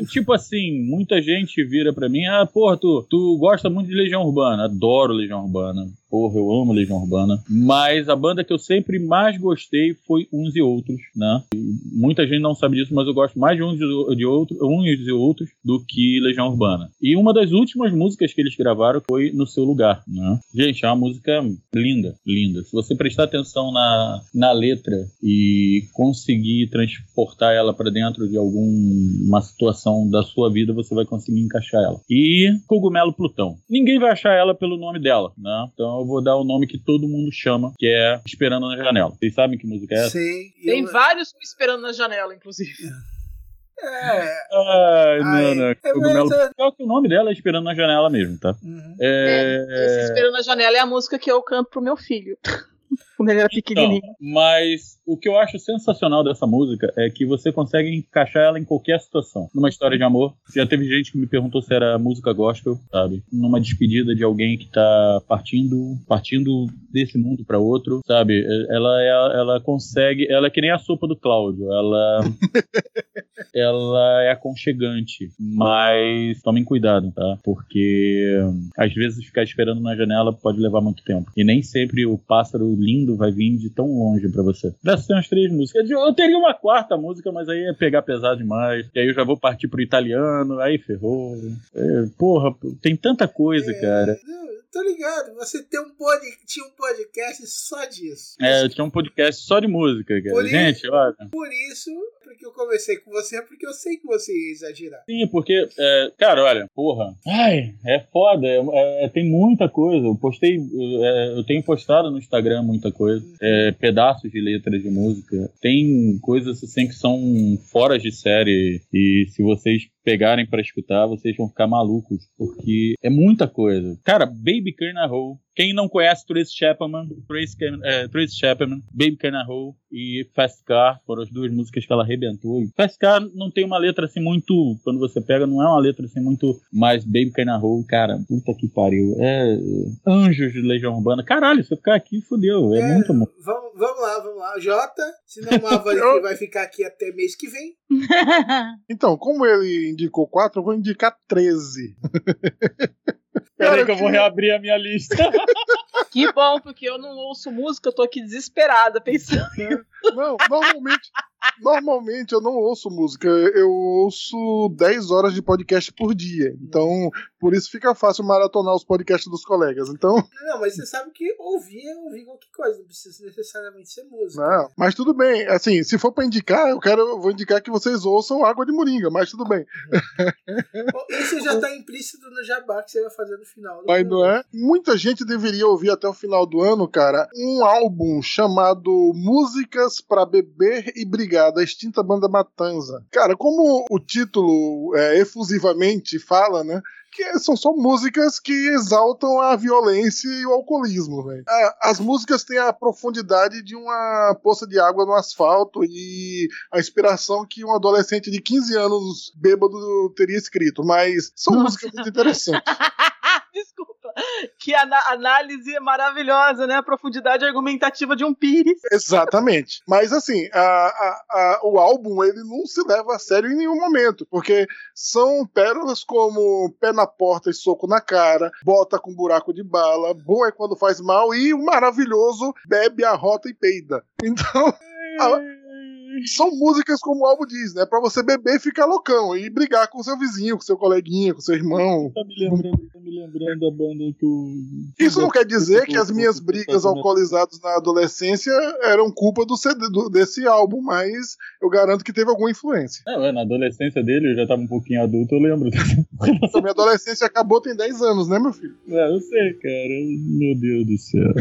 tipo assim, muita gente vira pra mim, ah, porra, tu, tu gosta muito de Legião Urbana. Adoro Legião Urbana. Porra, eu amo Legião Urbana. Mas a banda que eu sempre mais gostei foi Uns e Outros, né? Muita gente não sabe disso, mas eu gosto mais de uns e de outros, uns e outros do que Legião Urbana. E uma das últimas músicas que eles gravaram foi No Seu Lugar, né? Gente, é uma música linda, linda. Se você prestar atenção na, na letra e conseguir transportar ela pra dentro de alguma situação da sua vida, você vai conseguir encaixar ela. E Cogumelo Plutão. Ninguém vai achar ela pelo nome dela, né? Então eu vou dar o nome que todo mundo chama, que é Esperando na Janela. Vocês sabem que música é essa? Sei. Tem eu- vários me esperando na janela, inclusive. É. Ai, Ai, não, não. é, Cogumelo mas, é- Pior que o nome dela é Esperando na Janela mesmo, tá? Uhum. Esse É... Esperando na Janela é a música que eu canto pro meu filho. Quando ele era pequenininho. Então, mas o que eu acho sensacional dessa música é que você consegue encaixar ela em qualquer situação. Numa história de amor, já teve gente que me perguntou se era música gospel, sabe? Numa despedida de alguém que tá partindo, partindo desse mundo para outro, sabe? Ela é, ela consegue, ela é que nem a sopa do Cláudio, ela ela é aconchegante, mas tomem cuidado, tá? Porque às vezes ficar esperando na janela pode levar muito tempo. E nem sempre o pássaro lindo vai vir de tão longe pra você. Dessas são as três músicas. Eu teria uma quarta música, mas aí é pegar pesado demais. E aí eu já vou partir pro italiano, aí ferrou. É, porra, tem tanta coisa, cara. Não, eu tô ligado. Você tem um pod... tinha um podcast só disso. É, eu tinha um podcast só de música, cara. Por isso- Gente, olha. Por isso, porque eu conversei com você, porque eu sei que você ia exagerar. Sim, porque, é, cara, olha, porra, ai, é foda, é- é- tem muita coisa. Eu postei, é, eu tenho postado no Instagram muita coisa, é, pedaços de letras de música. Tem coisas assim que são fora de série e se vocês pegarem pra escutar, vocês vão ficar malucos, porque é muita coisa. Cara, Baby Carnaval. Quem não conhece Trace Chapman, Trace, Cam- é, Trace Chapman, Baby Carnaval e Fast Car foram as duas músicas que ela arrebentou. E Fast Car não tem uma letra assim muito. Quando você pega, não é uma letra assim muito. Mas Baby Carnaval, cara, puta que pariu. É. Anjos de Legião Urbana. Caralho, se eu ficar aqui, fodeu. É, muito bom. Vamos, vamos lá, vamos lá. Jota, senão o Maverick vai ficar aqui até mês que vem. Então, como ele indicou 4, eu vou indicar 13. Peraí que eu vou reabrir a minha lista. Que bom, porque eu não ouço música, eu tô aqui desesperada pensando. Não, normalmente, normalmente eu não ouço música, eu ouço 10 horas de podcast por dia. Então, por isso fica fácil maratonar os podcasts dos colegas. Então, Não, mas você sabe que ouvir é ouvir qualquer coisa, não precisa necessariamente ser música. não, mas tudo bem. Assim, se for pra indicar, eu quero, eu vou indicar que vocês ouçam Água de Moringa, mas tudo bem. Isso já tá implícito no jabá que você vai fazer no final. do Mas não programa. é? Muita gente deveria ouvir até o final do ano, cara, um álbum chamado Músicas pra Beber e Brigar, da extinta banda Matanza. Cara, como o título é, efusivamente fala, né? Que são só músicas que exaltam a violência e o alcoolismo, velho. As músicas têm a profundidade de uma poça de água no asfalto e a inspiração que um adolescente de 15 anos bêbado teria escrito, mas são Nossa. músicas muito interessantes. Desculpa. Que análise maravilhosa, né? A profundidade argumentativa de um Pires. Exatamente. Mas assim, a- a- a- o álbum ele não se leva a sério em nenhum momento, porque são pérolas como pé na porta e soco na cara, bota com buraco de bala, bom é quando faz mal e o maravilhoso bebe a rota e peida. Então, a- são músicas como o álbum diz, né? Pra você beber e ficar loucão e brigar com seu vizinho, com seu coleguinha, com seu irmão. Tá me lembrando, tá me lembrando da banda que o. Isso não quer dizer que as minhas brigas alcoolizadas na adolescência eram culpa do CD, do- desse álbum, mas eu garanto que teve alguma influência. Não, é, na adolescência dele, eu já tava um pouquinho adulto, eu lembro. A minha adolescência acabou tem 10 anos, né, meu filho? É, eu sei, cara. Meu Deus do céu.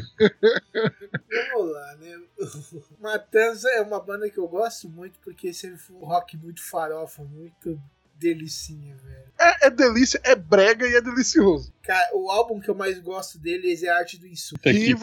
Vamos lá, né? Matanza é uma banda que eu gosto muito porque sempre foi um rock muito farofa, muito delicinha, velho. É, é delícia, é brega e é delicioso. Cara, o álbum que eu mais gosto deles é Arte do Insulto. Que,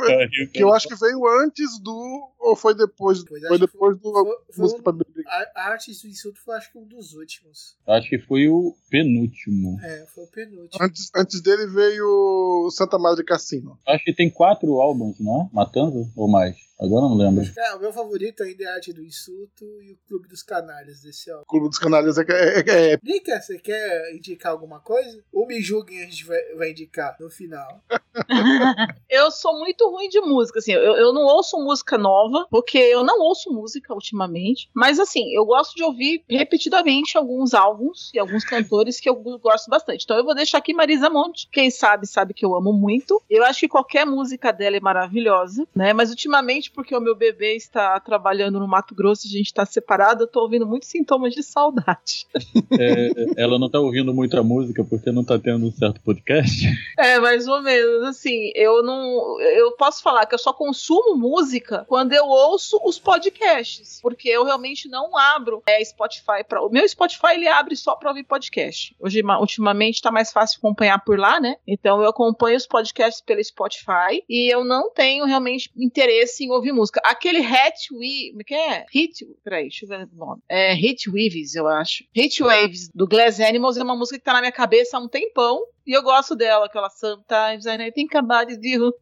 que eu acho que veio antes do. Ou foi depois? Pois Foi que depois do foi- foi um-. A, a Arte do Insulto foi acho que um dos últimos. Acho que foi o penúltimo. É, foi o penúltimo. Antes, antes dele veio Santa Madre Cassino. Acho que tem quatro álbuns, não é? Matanza? Ou mais? Agora eu não lembro. É, o meu favorito ainda é a Arte do Insulto e o Clube dos Canalhas desse álbum. Clube dos Canalhas é, é, é, Lica, você quer indicar alguma coisa? Ou me julguem a gente vai, vai indicar no final. Eu sou muito ruim de música, assim, eu, eu não ouço música nova, porque eu não ouço música ultimamente, mas assim, eu gosto de ouvir repetidamente alguns álbuns e alguns cantores que eu gosto bastante. Então eu vou deixar aqui Marisa Monte, quem sabe, sabe que eu amo muito. Eu acho que qualquer música dela é maravilhosa, né? Mas ultimamente, porque o meu bebê está trabalhando no Mato Grosso a gente está separado, eu tô ouvindo muitos sintomas de saudade. É, ela não tá ouvindo muita música porque não tá tendo um certo podcast. É, mais ou menos. Assim, eu não. Eu posso falar que eu só consumo música quando eu ouço os podcasts. Porque eu realmente não abro é, Spotify para. O meu Spotify ele abre só pra ouvir podcast. Hoje, ma- ultimamente, tá mais fácil acompanhar por lá, né? Então eu acompanho os podcasts pelo Spotify e eu não tenho realmente interesse em ouvir música. Aquele Hit We. Como é que é? Hit. Peraí, deixa eu ver o nome. É Hit Waves, eu acho. Hit Waves, do Glass Animals, é uma música que tá na minha cabeça há um tempão. E eu gosto dela, aquela Sometimes I think about you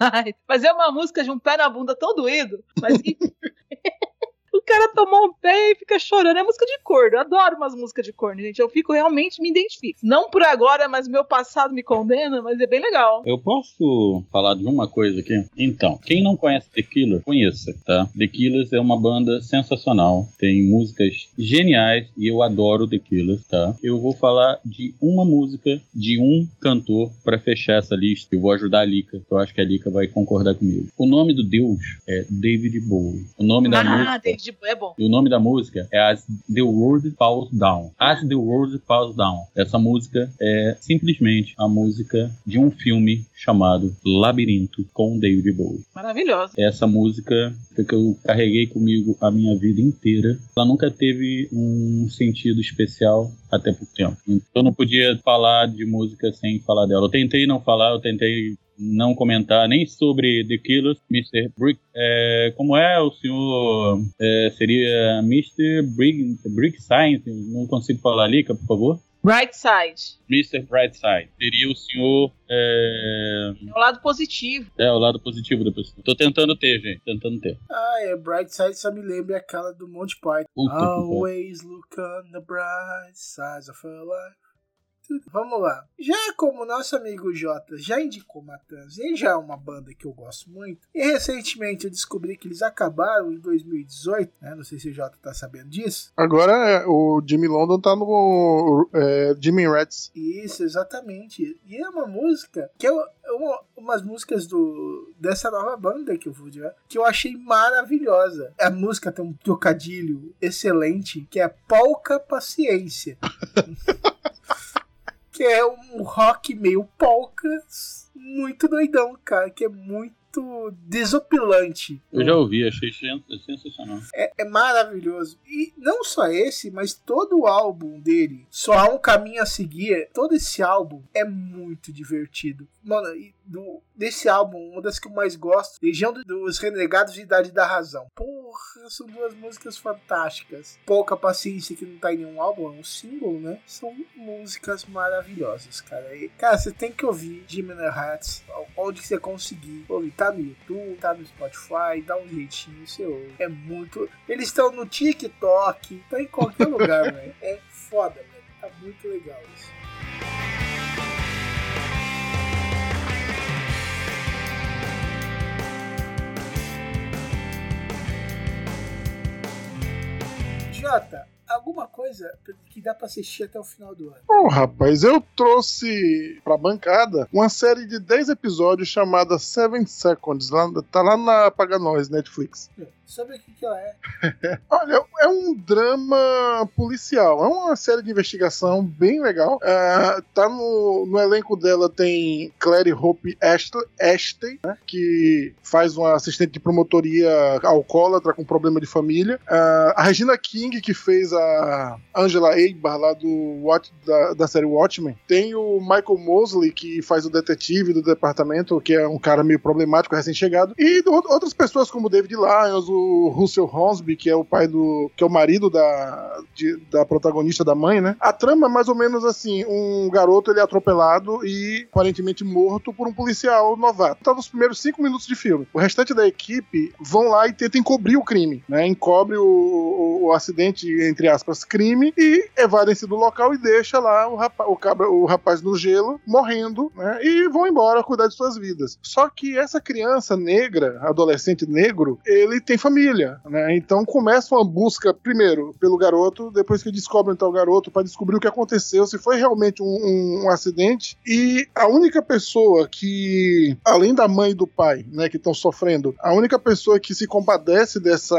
night. Mas é uma música de um pé na bunda tão doído. Mas o cara tomou um pé e fica chorando. É música de corno. Eu adoro umas músicas de corno, gente. Eu fico realmente me identifico. Não por agora, mas meu passado me condena, mas é bem legal. Eu posso falar de uma coisa aqui? Então, quem não conhece The Killers, conheça, tá? The Killers é uma banda sensacional, tem músicas geniais e eu adoro The Killers, tá? Eu vou falar de uma música de um cantor pra fechar essa lista. Eu vou ajudar a Lika, que eu acho que a Lika vai concordar comigo. O nome do Deus é David Bowie. O nome da ah, música David é bom. e o nome da música é As the World Falls Down. As the World Falls Down. Essa música é simplesmente a música de um filme chamado Labirinto com David Bowie. Maravilhosa. Essa música que eu carreguei comigo a minha vida inteira, ela nunca teve um sentido especial até por tempo. Então eu não podia falar de música sem falar dela. Eu tentei não falar, eu tentei não comentar nem sobre The Killers, Mr. Brick. É, como é o senhor? É, seria Mr. Brick, Brick Science? Não consigo falar, Lica, por favor. Bright Side. Mr. Brightside. Seria o senhor. É, É o lado positivo. é o lado positivo da pessoa. Tô tentando ter, gente. Tentando ter. Ah, é Bright Side só me lembra aquela do Monty Python. Puta. Always look on the bright side of your life. Vamos lá. Já como nosso amigo Jota já indicou Matanza, e já é uma banda que eu gosto muito, e recentemente eu descobri que eles acabaram em 2018, né? Não sei se o Jota tá sabendo disso. Agora é, o Jimmy London tá no é, Jimmy Rats. Isso, exatamente. E é uma música que eu, é uma, umas músicas do dessa nova banda que eu vou dizer, que eu achei maravilhosa. A música tem um trocadilho excelente, que é Polka Paciência. que é um rock meio polka, muito doidão, cara, que é muito desopilante. Eu já ouvi, achei sen- sensacional. É, é maravilhoso. E não só esse, mas todo o álbum dele, só há um caminho a seguir. Todo esse álbum é muito divertido. Mano, e do, desse álbum, uma das que eu mais gosto, Legião dos Renegados e Idade da Razão. Porra, são duas músicas fantásticas. Pouca Paciência, que não tá em nenhum álbum, é um símbolo, né? São músicas maravilhosas, cara. E, cara, você tem que ouvir Jimmy Hats, onde você conseguir ouvir. Tá no YouTube, tá no Spotify, dá um jeitinho, você ouve. É muito... Eles estão no TikTok, tá em qualquer lugar, velho. É foda, velho. Tá muito legal isso. Jota, alguma coisa que dá pra assistir até o final do ano? Bom, rapaz, eu trouxe pra bancada uma série de 10 episódios chamada Seven Seconds. Lá, tá lá na Paga Nós, Netflix. Sobre o que, que ela é? Olha, é um drama policial. É uma série de investigação bem legal. Uh, tá no, no elenco dela tem Clary Hope Ashton, né, que faz uma assistente de promotoria alcoólatra com problema de família. Uh, a Regina King, que fez a Angela Eibar lá do Watch, da, da série Watchmen. Tem o Michael Mosley, que faz o detetive do departamento, que é um cara meio problemático, recém-chegado. E do, outras pessoas como David Lyons, o Russell Hornsby, que é o pai do. que é o marido da, de, da protagonista da mãe, né? A trama é mais ou menos assim: um garoto ele é atropelado e aparentemente morto por um policial novato. Tá nos primeiros cinco minutos de filme. O restante da equipe vão lá e tentam encobrir o crime, né? Encobre o, o, o acidente, entre aspas, crime, e evadem-se do local e deixa lá o rapaz, o, cabra, o rapaz no gelo morrendo, né? E vão embora cuidar de suas vidas. Só que essa criança negra, adolescente negro, ele tem família, né? Então começa uma busca, primeiro, pelo garoto, depois que descobrem então o garoto, para descobrir o que aconteceu, se foi realmente um, um, um, acidente. E a única pessoa que, além da mãe e do pai, né, que estão sofrendo, a única pessoa que se compadece dessa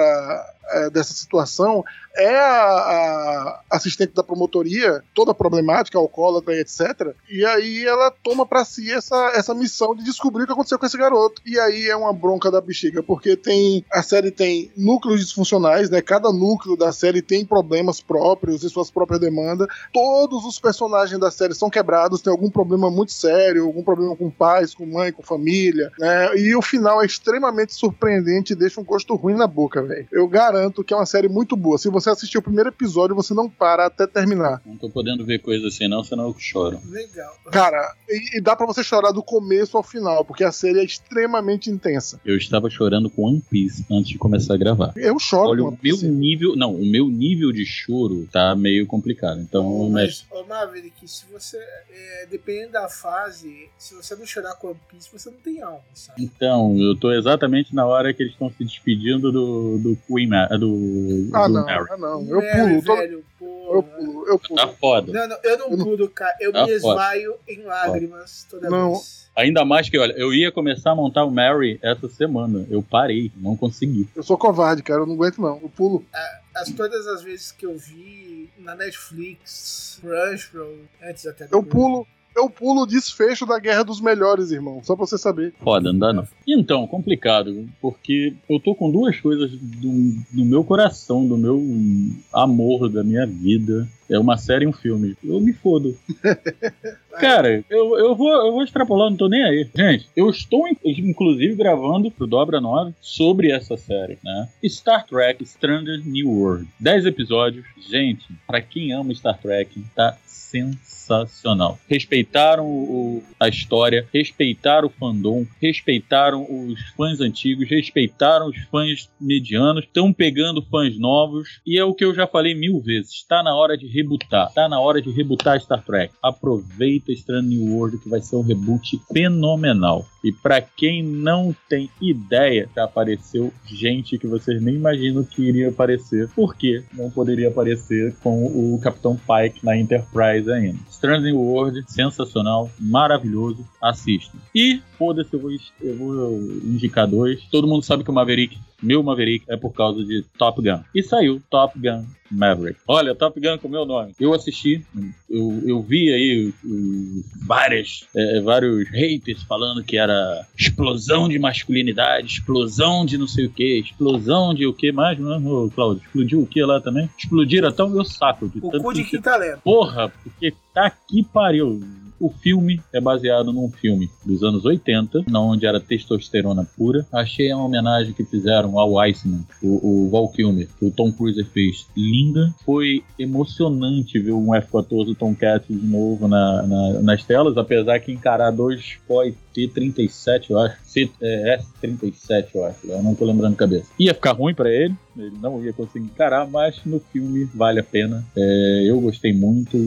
é, dessa situação é a, a, assistente da promotoria, toda problemática, alcoólatra e etc. E aí ela toma para si essa, essa missão de descobrir o que aconteceu com esse garoto. E aí é uma bronca da bexiga, porque tem a série tem núcleos disfuncionais, né? Cada núcleo da série tem problemas próprios e suas próprias demandas. Todos os personagens da série são quebrados, tem algum problema muito sério, algum problema com pais, com mãe, com família, né? E o final é extremamente surpreendente e deixa um gosto ruim na boca, velho. Eu garanto que é uma série muito boa. Se você assistir o primeiro episódio, você não para até terminar. Não tô podendo ver coisa assim, não, senão eu choro. Legal. Cara, e, e dá para você chorar do começo ao final, porque a série é extremamente intensa. Eu estava chorando com One Piece antes de começar a gravar. Eu choro. Olha, o meu nível. Não, o meu nível de choro tá meio complicado. Então, mas, mas... Ô, Maverick, se você. É, dependendo da fase, se você não chorar com One Piece, você não tem alma, sabe? Então, eu tô exatamente na hora que eles estão se despedindo do, do Queen do. Ah, do não, Mary. ah, não. Eu pulo. Todo... Velho, eu pulo, eu pulo. Tá foda. Não, não, eu não eu pulo, cara. Eu tá me esvaio foda. em lágrimas toda não. vez. Ainda mais que, olha, eu ia começar a montar o Mary essa semana. Eu parei, não consegui. Eu sou covarde, cara. Eu não aguento, não. Eu pulo. As, todas as vezes que eu vi na Netflix, Crunchyroll, antes até Eu pulo eu pulo o desfecho da Guerra dos Melhores, irmão. Só pra você saber. Foda, não dá não. Então, complicado, porque eu tô com duas coisas do, do meu coração, do meu amor, da minha vida. É uma série e um filme. Eu me fodo. Cara, eu, eu, vou, eu vou extrapolar, não tô nem aí. Gente, eu estou inclusive gravando pro Dobra 9 sobre essa série, né? Star Trek Stranger New World. 10 episódios. Gente, para quem ama Star Trek, tá sensacional. Respeitaram o, a história, respeitaram o fandom, respeitaram os fãs antigos, respeitaram os fãs medianos, estão pegando fãs novos e é o que eu já falei mil vezes. Está na hora de rebootar, está na hora de rebootar Star Trek. Aproveita Strange New World que vai ser um reboot fenomenal. E para quem não tem ideia, já apareceu gente que vocês nem imaginam que iria aparecer. Por que não poderia aparecer com o Capitão Pike na Enterprise ainda? Strange World, sensacional, maravilhoso, assistam. E, foda-se, eu eu vou indicar dois. Todo mundo sabe que o Maverick, meu Maverick, é por causa de Top Gun. E saiu Top Gun Maverick. Olha, Top Gun com o meu nome. Eu assisti, eu, eu vi aí várias, é, vários haters falando que era explosão de masculinidade, explosão de não sei o que, explosão de o que mais, não, Claudio? Explodiu o que lá também? Explodiram até o meu saco. De o cu de que... quinta. Porra, porque tá aqui pariu O filme é baseado num filme dos anos 80, onde era testosterona pura. Achei a homenagem que fizeram ao Iceman, o, o Val Kilmer, que o Tom Cruise fez, linda. Foi emocionante ver um F-14 Tomcat de novo na, na- nas telas, apesar que encarar dois COI T-37, eu acho. C, é, S-37, eu acho. Eu não tô lembrando de cabeça. Ia ficar ruim pra ele, ele não ia conseguir encarar, mas no filme vale a pena. É, eu gostei muito.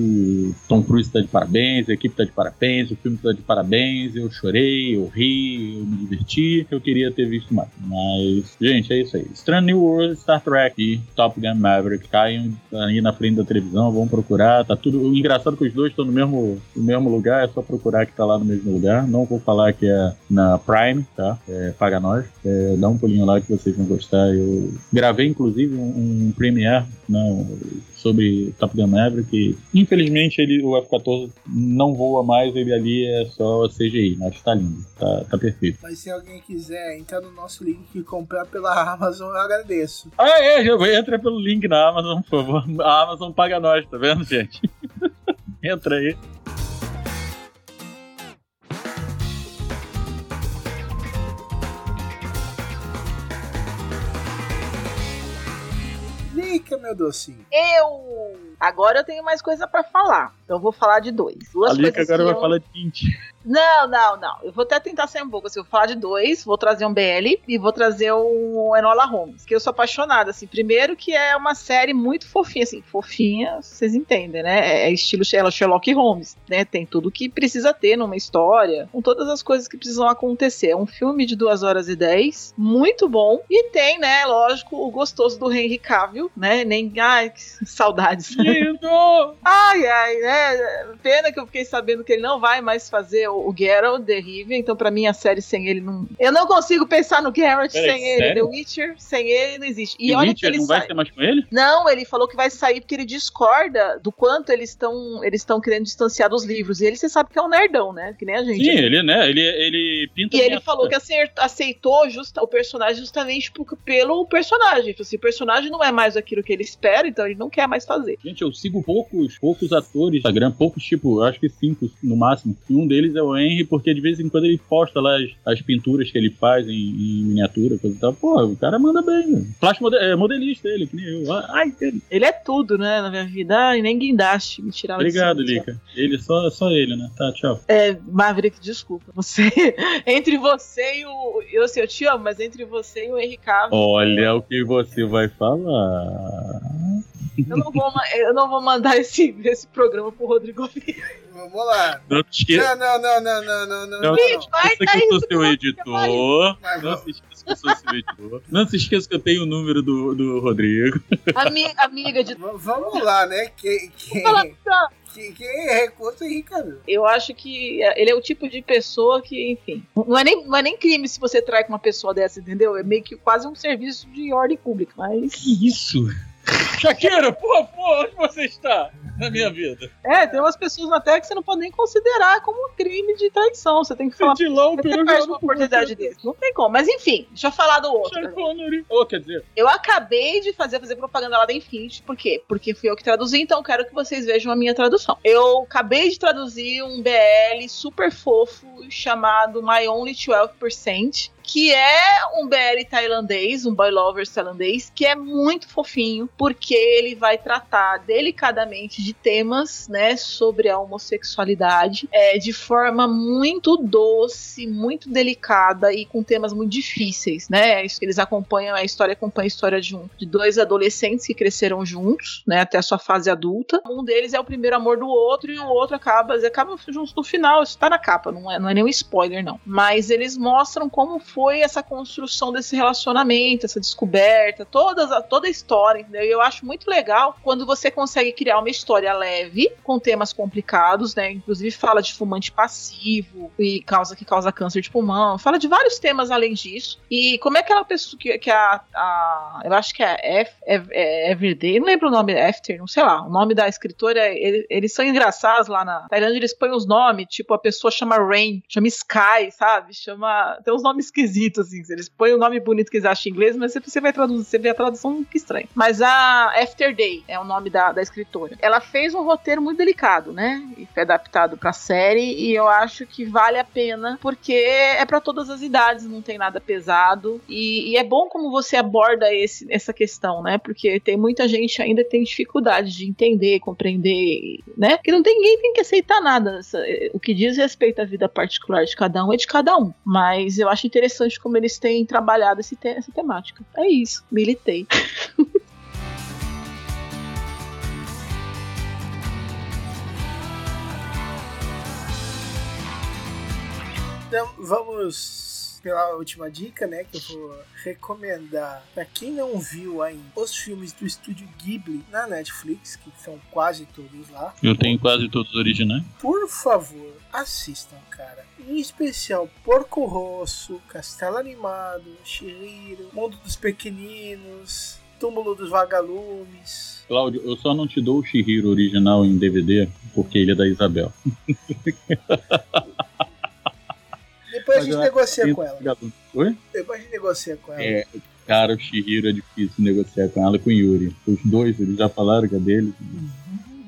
Tom Cruise tá de parabéns, a equipe tá de parabéns, o filme tá de parabéns. Eu chorei, eu ri, eu me diverti. Eu queria ter visto mais. Mas, gente, é isso aí. Strange New World, Star Trek e Top Gun Maverick caiam aí na frente da televisão, vão procurar. Tá tudo. Engraçado que os dois estão no mesmo, no mesmo lugar, é só procurar que tá lá no mesmo lugar. Não vou falar que é na Prime, tá? É, paga nós. É, dá um pulinho lá que vocês vão gostar. Eu gravei, inclusive, um, um premiere não, sobre Top Gun Maverick. que, Infelizmente, ele, o F-14 não voa mais, ele ali é só CGI, mas tá lindo, tá, tá perfeito. Mas se alguém quiser entrar no nosso link e comprar pela Amazon, eu agradeço. Ah, é, já entra pelo link na Amazon, por favor. A Amazon paga nós, tá vendo, gente? entra aí. Meu docinho. Eu! Agora eu tenho mais coisa pra falar. Então eu vou falar de dois. Duas A Lica coisas agora que vai eu- falar de 20. Não, não, não. Eu vou até tentar ser um pouco assim. Eu vou falar de dois, vou trazer um BL e vou trazer um Enola Holmes, que eu sou apaixonada, assim. Primeiro que é uma série muito fofinha, assim. Fofinha, vocês entendem, né? É estilo Sherlock Sherlock Holmes, né? Tem tudo que precisa ter numa história, com todas as coisas que precisam acontecer. É um filme de 2 horas e 10, muito bom. E tem, né, lógico, o gostoso do Henry Cavill, né? Nem, ai, que saudades. Lindo! Ai, ai, né? Pena que eu fiquei sabendo que ele não vai mais fazer o, o Geralt de Rivia, então pra mim a série sem ele não. Eu não consigo pensar no Geralt Peraí, sem ele. sério? The Witcher sem ele não existe. E E o olha que Witcher ele não vai ser mais com ele? Não, ele falou que vai sair porque ele discorda do quanto eles estão eles estão querendo distanciar dos livros. E ele, você sabe que é um nerdão, né? Que nem a gente. Sim, ele, né? Ele, ele pinta E ele falou que aceitou justa, o personagem justamente pelo personagem. Ele falou assim, o personagem não é mais aquilo que ele espera, então ele não quer mais fazer. Gente, eu sigo poucos, poucos atores no Instagram, poucos, tipo, eu acho que cinco no máximo. E um deles é o Henry, porque de vez em quando ele posta lá as, as pinturas que ele faz em, em miniatura, coisa e tal. Pô, o cara manda bem. Plástico mode- é, modelista ele, que nem eu. Ai, ele. Ele é tudo, né, na minha vida. Ai, nem guindaste me tirava de Obrigado. Lica. Ele, só, só ele, né? Tá, tchau. É, Maverick, desculpa. Você. entre você e o. Eu sei, eu te amo, mas entre você e o Henry Cavill. Olha o que você vai falar. Eu, não vou, eu não vou mandar esse, esse programa pro Rodrigo. Vamos lá. Não te esqueça. Não, não, não, não, não, não, não. Não, vai dar que eu sou seu editor. Não se esqueça que eu sou seu editor. Não se esqueça que eu tenho o número do, do Rodrigo. Amiga, amiga de. V- Vamos lá, né? Quem, quem, quem, quem é recurso é Ricardo. Eu acho que é, ele é o tipo de pessoa que, enfim. Não é, nem, não é nem crime se você trai com uma pessoa dessa, entendeu? É meio que quase um serviço de ordem pública. Mas. Que isso? Shakira, por favor, onde você está na minha vida? É, tem umas pessoas na Terra que você não pode nem considerar como um crime de traição. Você tem que falar. De lá, Você perde uma oportunidade desse. Não tem como. Mas enfim, deixa eu falar do outro. Connery. Ou quer dizer, Eu acabei de fazer, fazer propaganda lá da Infinity. Por quê? Porque fui eu que traduzi, então quero que vocês vejam a minha tradução. Eu acabei de traduzir um BL super fofo chamado My Only 12%. Que é um BL tailandês, um boy lovers tailandês, que é muito fofinho, porque ele vai tratar delicadamente de temas, né, sobre a homossexualidade, é, de forma muito doce, muito delicada e com temas muito difíceis, né? Eles acompanham a história, acompanha a história de, um, de dois adolescentes que cresceram juntos, né, até a sua fase adulta. Um deles é o primeiro amor do outro e o outro acaba, eles acabam juntos no final. Isso tá na capa, não é, não é nenhum spoiler não. Mas eles mostram como foi essa construção desse relacionamento, essa descoberta, todas, toda a história, entendeu? E eu acho muito legal quando você consegue criar uma história leve, com temas complicados, né? Inclusive fala de fumante passivo e causa que causa câncer de pulmão, fala de vários temas além disso. E como é aquela pessoa que, que a, a- eu acho que é F, é, é Everyday, não lembro o nome, After, não sei lá, o nome da escritora, ele- eles são engraçados lá na Tailândia, eles põem os nomes, tipo a pessoa chama Rain, chama Sky, sabe? Chama, tem uns nomes esquisitos esquisito, assim. Eles põem o nome bonito que eles acham em inglês, mas você vai traduzir, você vê a tradução que estranha. Mas a After Day é o nome da, da escritora. Ela fez um roteiro muito delicado, né? E foi adaptado pra série, e eu acho que vale a pena, porque é para todas as idades, não tem nada pesado. E, e é bom como você aborda esse, essa questão, né? Porque tem muita gente ainda que tem dificuldade de entender, compreender, né? Que não tem ninguém tem que aceitar nada. Essa- O que diz respeito à vida particular de cada um é de cada um. Mas eu acho interessante como eles têm trabalhado te- essa temática. É isso, militei. Então vamos pela última dica, né? Que eu vou recomendar pra quem não viu ainda os filmes do estúdio Ghibli na Netflix, que são quase todos lá. Eu tenho quase todos os originais. Por favor, assistam, cara. Em especial Porco Rosso, Castelo Animado, Shihiro, Mundo dos Pequeninos, Túmulo dos Vagalumes. Cláudio, eu só não te dou o Shihiro original em DVD porque ele é da Isabel. Depois a gente eu negocia com ela. Oi? Depois a gente negocia com ela. É, cara, o Shihiro é difícil negociar com ela e com o Yuri. Os dois, eles já falaram que é dele.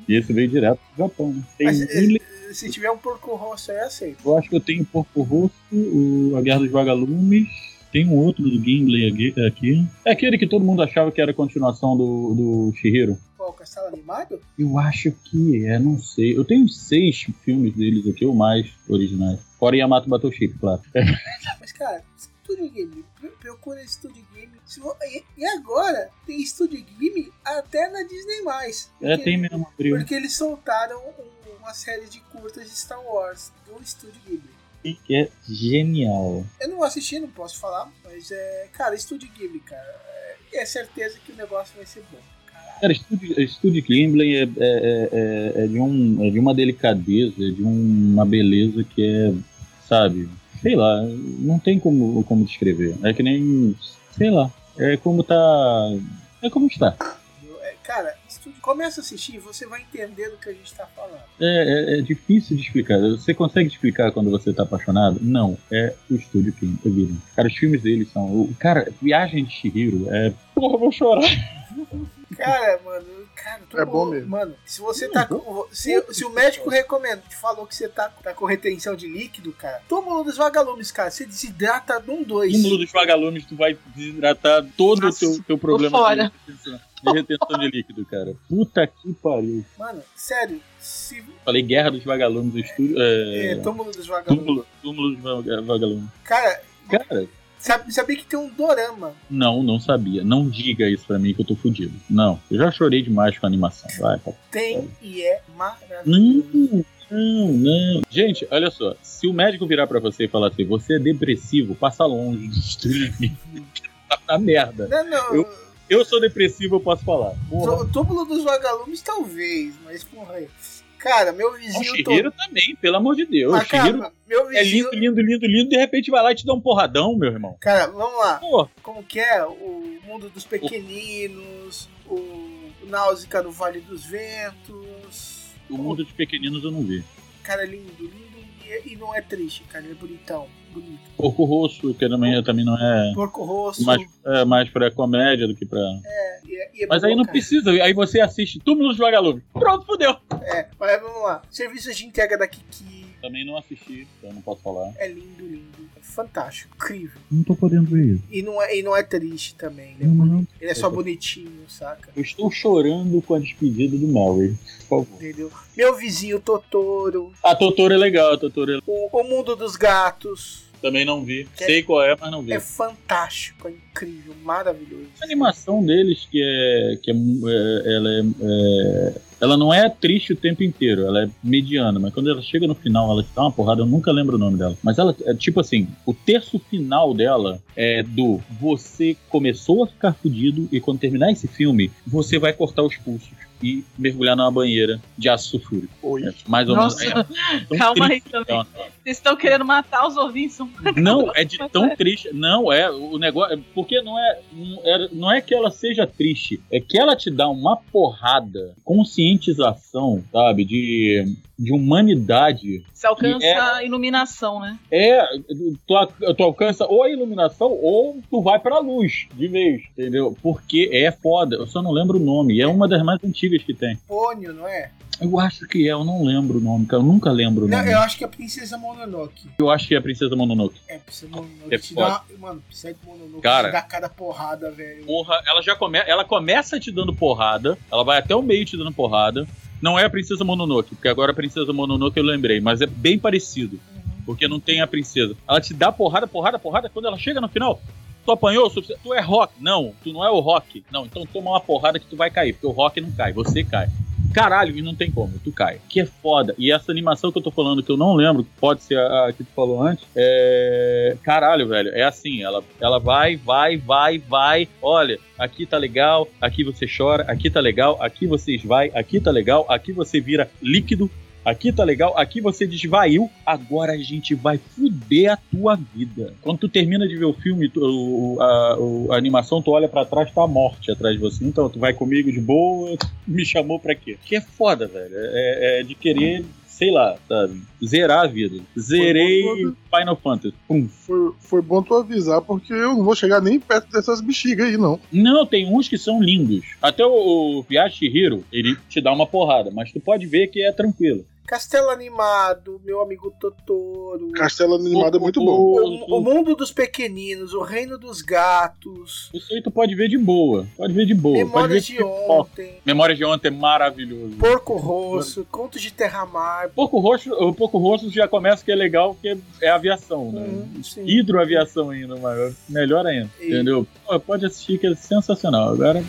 E esse veio direto do Japão. né? Tem Mas um eh, se tiver um Porco Rosso aí, aceito. Eu acho que eu tenho Porco Rosso, o A Guerra dos Vagalumes. Tem um outro do Gimli aqui-. É aquele que todo mundo achava que era a continuação do, do Shihiro. Qual, Castelo Animado? Eu acho que é, não sei. Eu tenho seis filmes deles aqui, ou mais, originais. Fora Yamato Battleship, claro. Mas, cara, Estúdio Game, pro- procura Estúdio Game. E, e agora tem Estúdio Game até na Disney+. É, tem mesmo, abriu. Porque eles soltaram um- uma série de curtas de Star Wars do Estúdio Ghibli. E que é genial. Eu não assisti, não posso falar, mas é. Cara, Estúdio Ghibli, cara. É, é certeza que o negócio vai ser bom. Cara, Estúdio, Estúdio Gimli é, é, é, é de um, é de uma delicadeza, é de uma beleza que é, sabe, sei lá, não tem como, como descrever. É que nem, sei lá, é como tá, é como está. É, cara, estúdio, começa a assistir você vai entender do que a gente tá falando. É, é, é difícil de explicar. Você consegue explicar quando você tá apaixonado? Não, é o Estúdio Ghibli. Cara, os filmes deles são, cara, Viagem de Chihiro é, porra, vou chorar. Cara, mano, cara, tu- É bom mesmo. Mano, se você tá com. Se, se o médico recomenda, te falou que você tá, tá com retenção de líquido, cara, túmulo dos vagalumes, cara, você desidrata num dois. Túmulo dos vagalumes, tu vai desidratar todo o teu, teu problema fora. de retenção, de retenção de líquido, cara. Puta que pariu. Mano, sério, se. Falei Guerra dos Vagalumes, estúdio. É, É, túmulo dos vagalumes. túmulo, túmulo dos Vaga- Vagalumes. Cara, Cara, sabe, sabia que tem um dorama. não, não sabia. Não diga isso pra mim que eu tô fudido. Não, eu já chorei demais com a animação. Vai, tá. Tem e é maravilhoso. Não, não, não. Gente, olha só. Se o médico virar pra você e falar assim, você é depressivo, passa longe do estúdio. tá na merda. Não, não. Eu, eu sou depressivo, eu posso falar. Porra. O túmulo dos vagalumes, talvez, mas porra aí. Cara, meu O vizinho. Shihiro também, pelo amor de Deus. Mas, o cara, meu é vizinho. lindo, lindo, lindo, lindo. De repente vai lá e te dá um porradão, meu irmão. Cara, vamos lá. Pô, Como que é? O mundo dos pequeninos, o Náusea no Vale dos Ventos. o mundo dos pequeninos eu não vi. Cara, é lindo, lindo e, e não é triste, cara, é bonitão. Porco Rosso, que também, também não é Porco Rosso. mais, é mais pra comédia do que pra. É, e é, e é Mas aí não cara. precisa, aí você assiste Túmulo dos Vagalumes. Pronto, fudeu. É, mas vamos lá. Serviços de entrega da Kiki. Também não assisti, então não posso falar. É lindo, lindo. É fantástico, incrível. Não tô podendo ver isso. E não é, e não é triste também. Ele é, Não, bonito. não. Ele é só bonitinho, saca? Eu estou chorando com a despedida do Mary. Favor. Entendeu? Meu vizinho Totoro. A Totoro é legal, a Totoro é... O, o Mundo dos Gatos. também não vi. Sei qual é, mas não vi. É fantástico, é incrível, maravilhoso. A animação deles que é que é, é- ela é, é- ela não é triste o tempo inteiro, ela é mediana, mas quando ela chega no final, ela te dá uma porrada, eu nunca lembro o nome dela. Mas ela é tipo assim, o terço final dela é do você começou a ficar fudido e quando terminar esse filme, você vai cortar os pulsos e mergulhar numa banheira de ácido sulfúrico. É, mais ou Nossa, menos. É, calma aí triste, também. então. Vocês estão querendo matar os ouvintes. Não, é de tão triste. Não, é o negócio. é- Porque não é, não é. Não é que ela seja triste. É que ela te dá uma porrada, conscientização, sabe? De. de humanidade. Você alcança É. a iluminação, né? É, tu, a- tu alcança ou a iluminação ou tu vai pra luz de vez, entendeu? Porque é foda, eu só não lembro o nome. E é uma das mais antigas que tem. Pônio, não é? Eu acho que é, eu não lembro o nome, cara. Eu nunca lembro o Não, nome. eu acho que é a Princesa Mononoke. Eu acho que é a Princesa Mononoke. É, Princesa Mononoke. É te dá mano, Princesa Mononoke Cara. te dá cada porrada, velho. Porra, ela já come... ela começa te dando porrada, ela vai até o meio te dando porrada. Não é a Princesa Mononoke, porque agora a Princesa Mononoke eu lembrei, mas é bem parecido. Porque não tem a princesa. Ela te dá porrada, porrada, porrada, quando ela chega no final. Tu apanhou, tu é rock. Não, tu não é o rock. Não, então toma uma porrada que tu vai cair, porque o rock não cai, você cai. Caralho, e não tem como, tu cai. Que é foda. E essa animação que eu tô falando, que eu não lembro, pode ser a, a que tu falou antes, é. Caralho, velho. É assim, ela, ela vai, vai, vai, vai. Olha, aqui tá legal, aqui você chora, aqui tá legal, aqui você esvai, aqui tá legal, aqui você vira líquido. Aqui tá legal, aqui você desvaiu, agora a gente vai fuder a tua vida. Quando tu termina de ver o filme, tu- o- a, o- a animação, tu olha pra trás, tá a morte atrás de você. Então, tu vai comigo de boa, me chamou pra quê? Que é foda, velho. É, é de querer, sei lá, sabe? Zerar a vida. Zerei Final Fantasy. Pum. Foi, foi bom tu avisar, porque eu não vou chegar nem perto dessas bexigas aí, não. Não, tem uns que são lindos. Até o, o Piachi Hiro, ele te dá uma porrada, mas tu pode ver que é tranquilo. Castelo Animado, meu amigo Totoro. Castelo Animado é muito bom. O, o Mundo dos Pequeninos, O Reino dos Gatos. Isso aí tu pode ver de boa. Pode ver de boa. pode ver Memórias que de Ontem. Memórias de ontem é maravilhoso. Porco Rosso, Contos de Terra-Mar. Pouco roxo, o pouco roxo já começa que é legal, que é aviação, né? Uhum. Hidroaviação ainda, maior. Melhor ainda. E- Entendeu? Pô, pode assistir que é sensacional. Agora.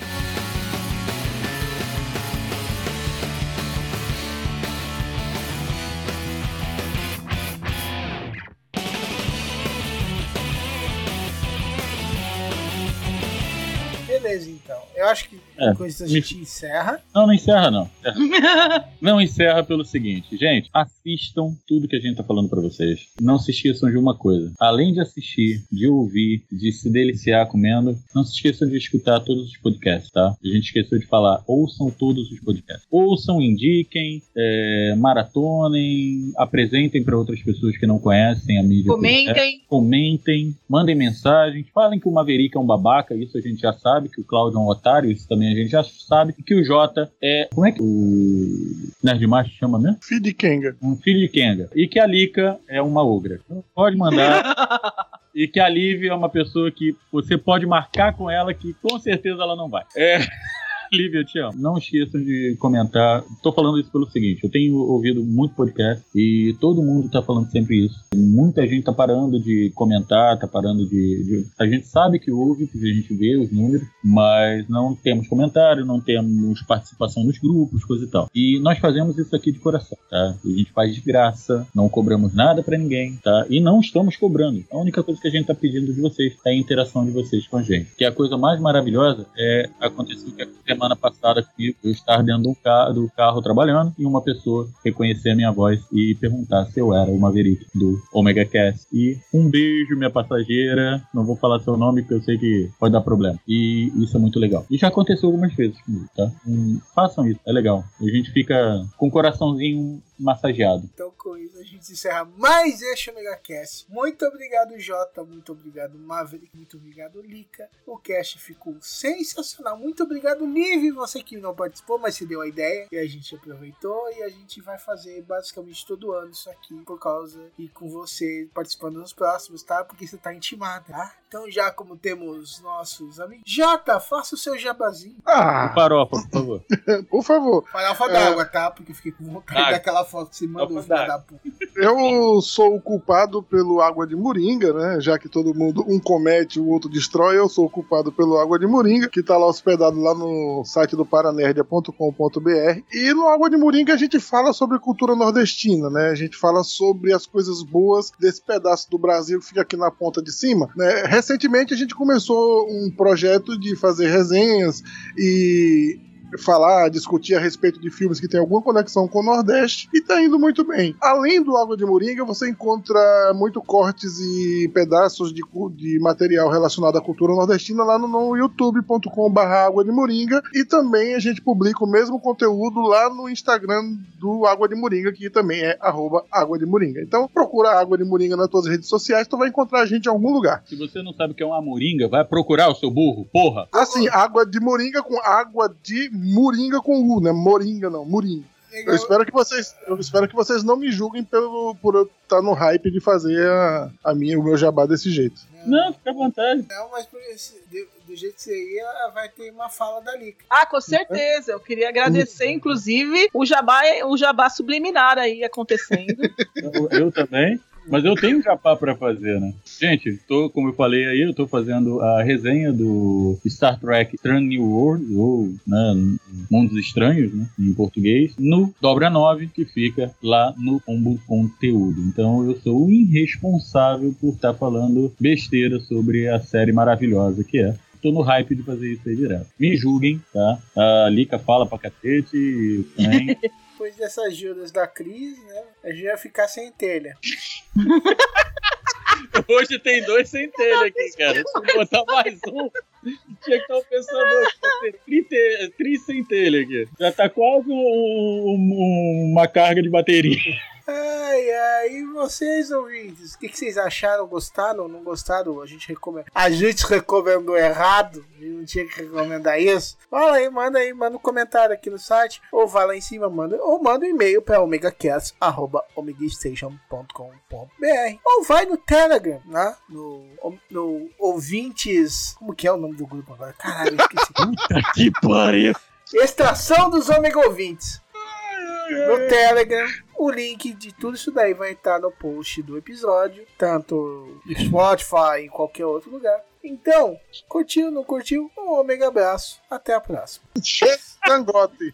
Eu acho que É, com isso a me- gente encerra. Não, não encerra, não. Encerra. Não encerra pelo seguinte, gente, assistam tudo que a gente tá falando pra vocês. Não se esqueçam de uma coisa. Além de assistir, de ouvir, de se deliciar comendo, não se esqueçam de escutar todos os podcasts, tá? A gente esqueceu de falar, ouçam todos os podcasts. Ouçam, indiquem, é, maratonem, apresentem pra outras pessoas que não conhecem a mídia. podcast. Comentem. Comentem, mandem mensagens, falem que o Maverick é um babaca, isso a gente já sabe, que o Cláudio é um otário, isso também a gente já sabe, que o Jota é. Como é que o Nerd Macho chama mesmo? Filho de Kenga. Um filho de Kenga. E que a Lika é uma ogra. Então, pode mandar. e que a Liv é uma pessoa que você pode marcar com ela que com certeza ela não vai. É. Lívia, eu te amo. Não esqueçam de comentar. Tô falando isso pelo seguinte: eu tenho ouvido muito podcast e todo mundo tá falando sempre isso. Muita gente tá parando de comentar, tá parando de. de- A gente sabe que ouve, que a gente vê os números, mas não temos comentário, não temos participação nos grupos, coisa e tal. E nós fazemos isso aqui de coração, tá? A gente faz de graça, não cobramos nada pra ninguém, tá? E não estamos cobrando. A única coisa que a gente tá pedindo de vocês é a interação de vocês com a gente. Que a coisa mais maravilhosa é acontecer o que semana passada comigo, eu estar dentro do carro, do carro trabalhando e uma pessoa reconhecer a minha voz e perguntar se eu era o Maverick do Omega Cast. E um beijo, minha passageira. Não vou falar seu nome porque eu sei que pode dar problema. E isso é muito legal. E já aconteceu algumas vezes comigo, tá? Hum, façam isso, é legal. A gente fica com o coraçãozinho massageado. Então, com isso, a gente encerra mais este Omega Cast. Muito obrigado, Jota. Muito obrigado, Maverick. Muito obrigado, Lika. O cast ficou sensacional. Muito obrigado, Liv. Você que não participou, mas se deu a ideia. E a gente aproveitou. E a gente vai fazer basicamente todo ano isso aqui. Por causa e com você participando nos próximos, tá? Porque você tá intimado, tá? Então, já como temos nossos amigos. Jota, faça o seu jabazinho. Ah, Farofa, por favor. por favor. Farofa É. d'água, tá? Porque fiquei com vontade Ah, daquela foto que você mandou, d'água. da puta. Eu sou o culpado pelo Água de Moringa, né? Já que todo mundo, um comete, o outro destrói, eu sou o culpado pelo Água de Moringa, que tá lá hospedado lá no site do paranerdia.com.br. E no Água de Moringa a gente fala sobre cultura nordestina, né? A gente fala sobre as coisas boas desse pedaço do Brasil que fica aqui na ponta de cima, né? Recentemente a gente começou um projeto de fazer resenhas e falar, discutir a respeito de filmes que tem alguma conexão com o Nordeste e tá indo muito bem. Além do Água de Moringa, você encontra muito cortes e pedaços de, de material relacionado à cultura nordestina lá no, no youtube.com.br Água de Moringa e também a gente publica o mesmo conteúdo lá no Instagram do Água de Moringa, que também é arroba Água de Moringa. Então procura Água de Moringa nas tuas redes sociais, tu vai encontrar a gente em algum lugar. Se você não sabe o que é uma moringa, vai procurar o seu burro, porra. Assim, água de moringa com água de moringa com U, né? Moringa não, moringa. Eu espero que vocês, eu espero que vocês não me julguem pelo, por eu estar no hype de fazer a, a minha, o meu jabá desse jeito. Não, fica à vontade. Não, mas por esse- do, do jeito que você ia, vai ter uma fala da Lica. Ah, com certeza. Eu queria agradecer, inclusive, o jabá, o jabá subliminar aí acontecendo. Eu, eu também. Mas eu tenho jabá pra fazer, né? Gente, tô, como eu falei aí, eu tô fazendo a resenha do Star Trek Strange New World, ou né, Mundos Estranhos, né, em português, no Dobra 9, que fica lá no Combo Conteúdo. Então eu sou o irresponsável por estar falando besteira sobre a série maravilhosa que é. Tô no hype de fazer isso aí direto. Me julguem, tá? A Lica fala pra cacete e também. Depois dessas ajudas da Cris, né? A gente vai ficar sem telha. Hoje tem dois sem telha aqui, cara. Se botar mais um, tinha que estar o pensador. Tri sem telha aqui. Já tá quase um- um- uma carga de bateria. Ai, ai, e vocês, ouvintes? O que, que vocês acharam? Gostaram? Não gostaram? A gente recomenda. A gente recomendou errado. E não tinha que recomendar isso. Fala aí, manda aí, manda um comentário aqui no site. Ou vai lá em cima, manda. Ou manda um e-mail para omegacast.omegastation.com.br. Ou vai no Telegram, né? No, no ouvintes. Como que é o nome do grupo agora? Caralho, eu esqueci. Puta que pariu. Extração dos Omega Ouvintes. No Telegram. O link de tudo isso daí vai estar no post do episódio, tanto no Spotify, em qualquer outro lugar. Então, curtiu, não curtiu? Um omega abraço. Até a próxima. Cangote.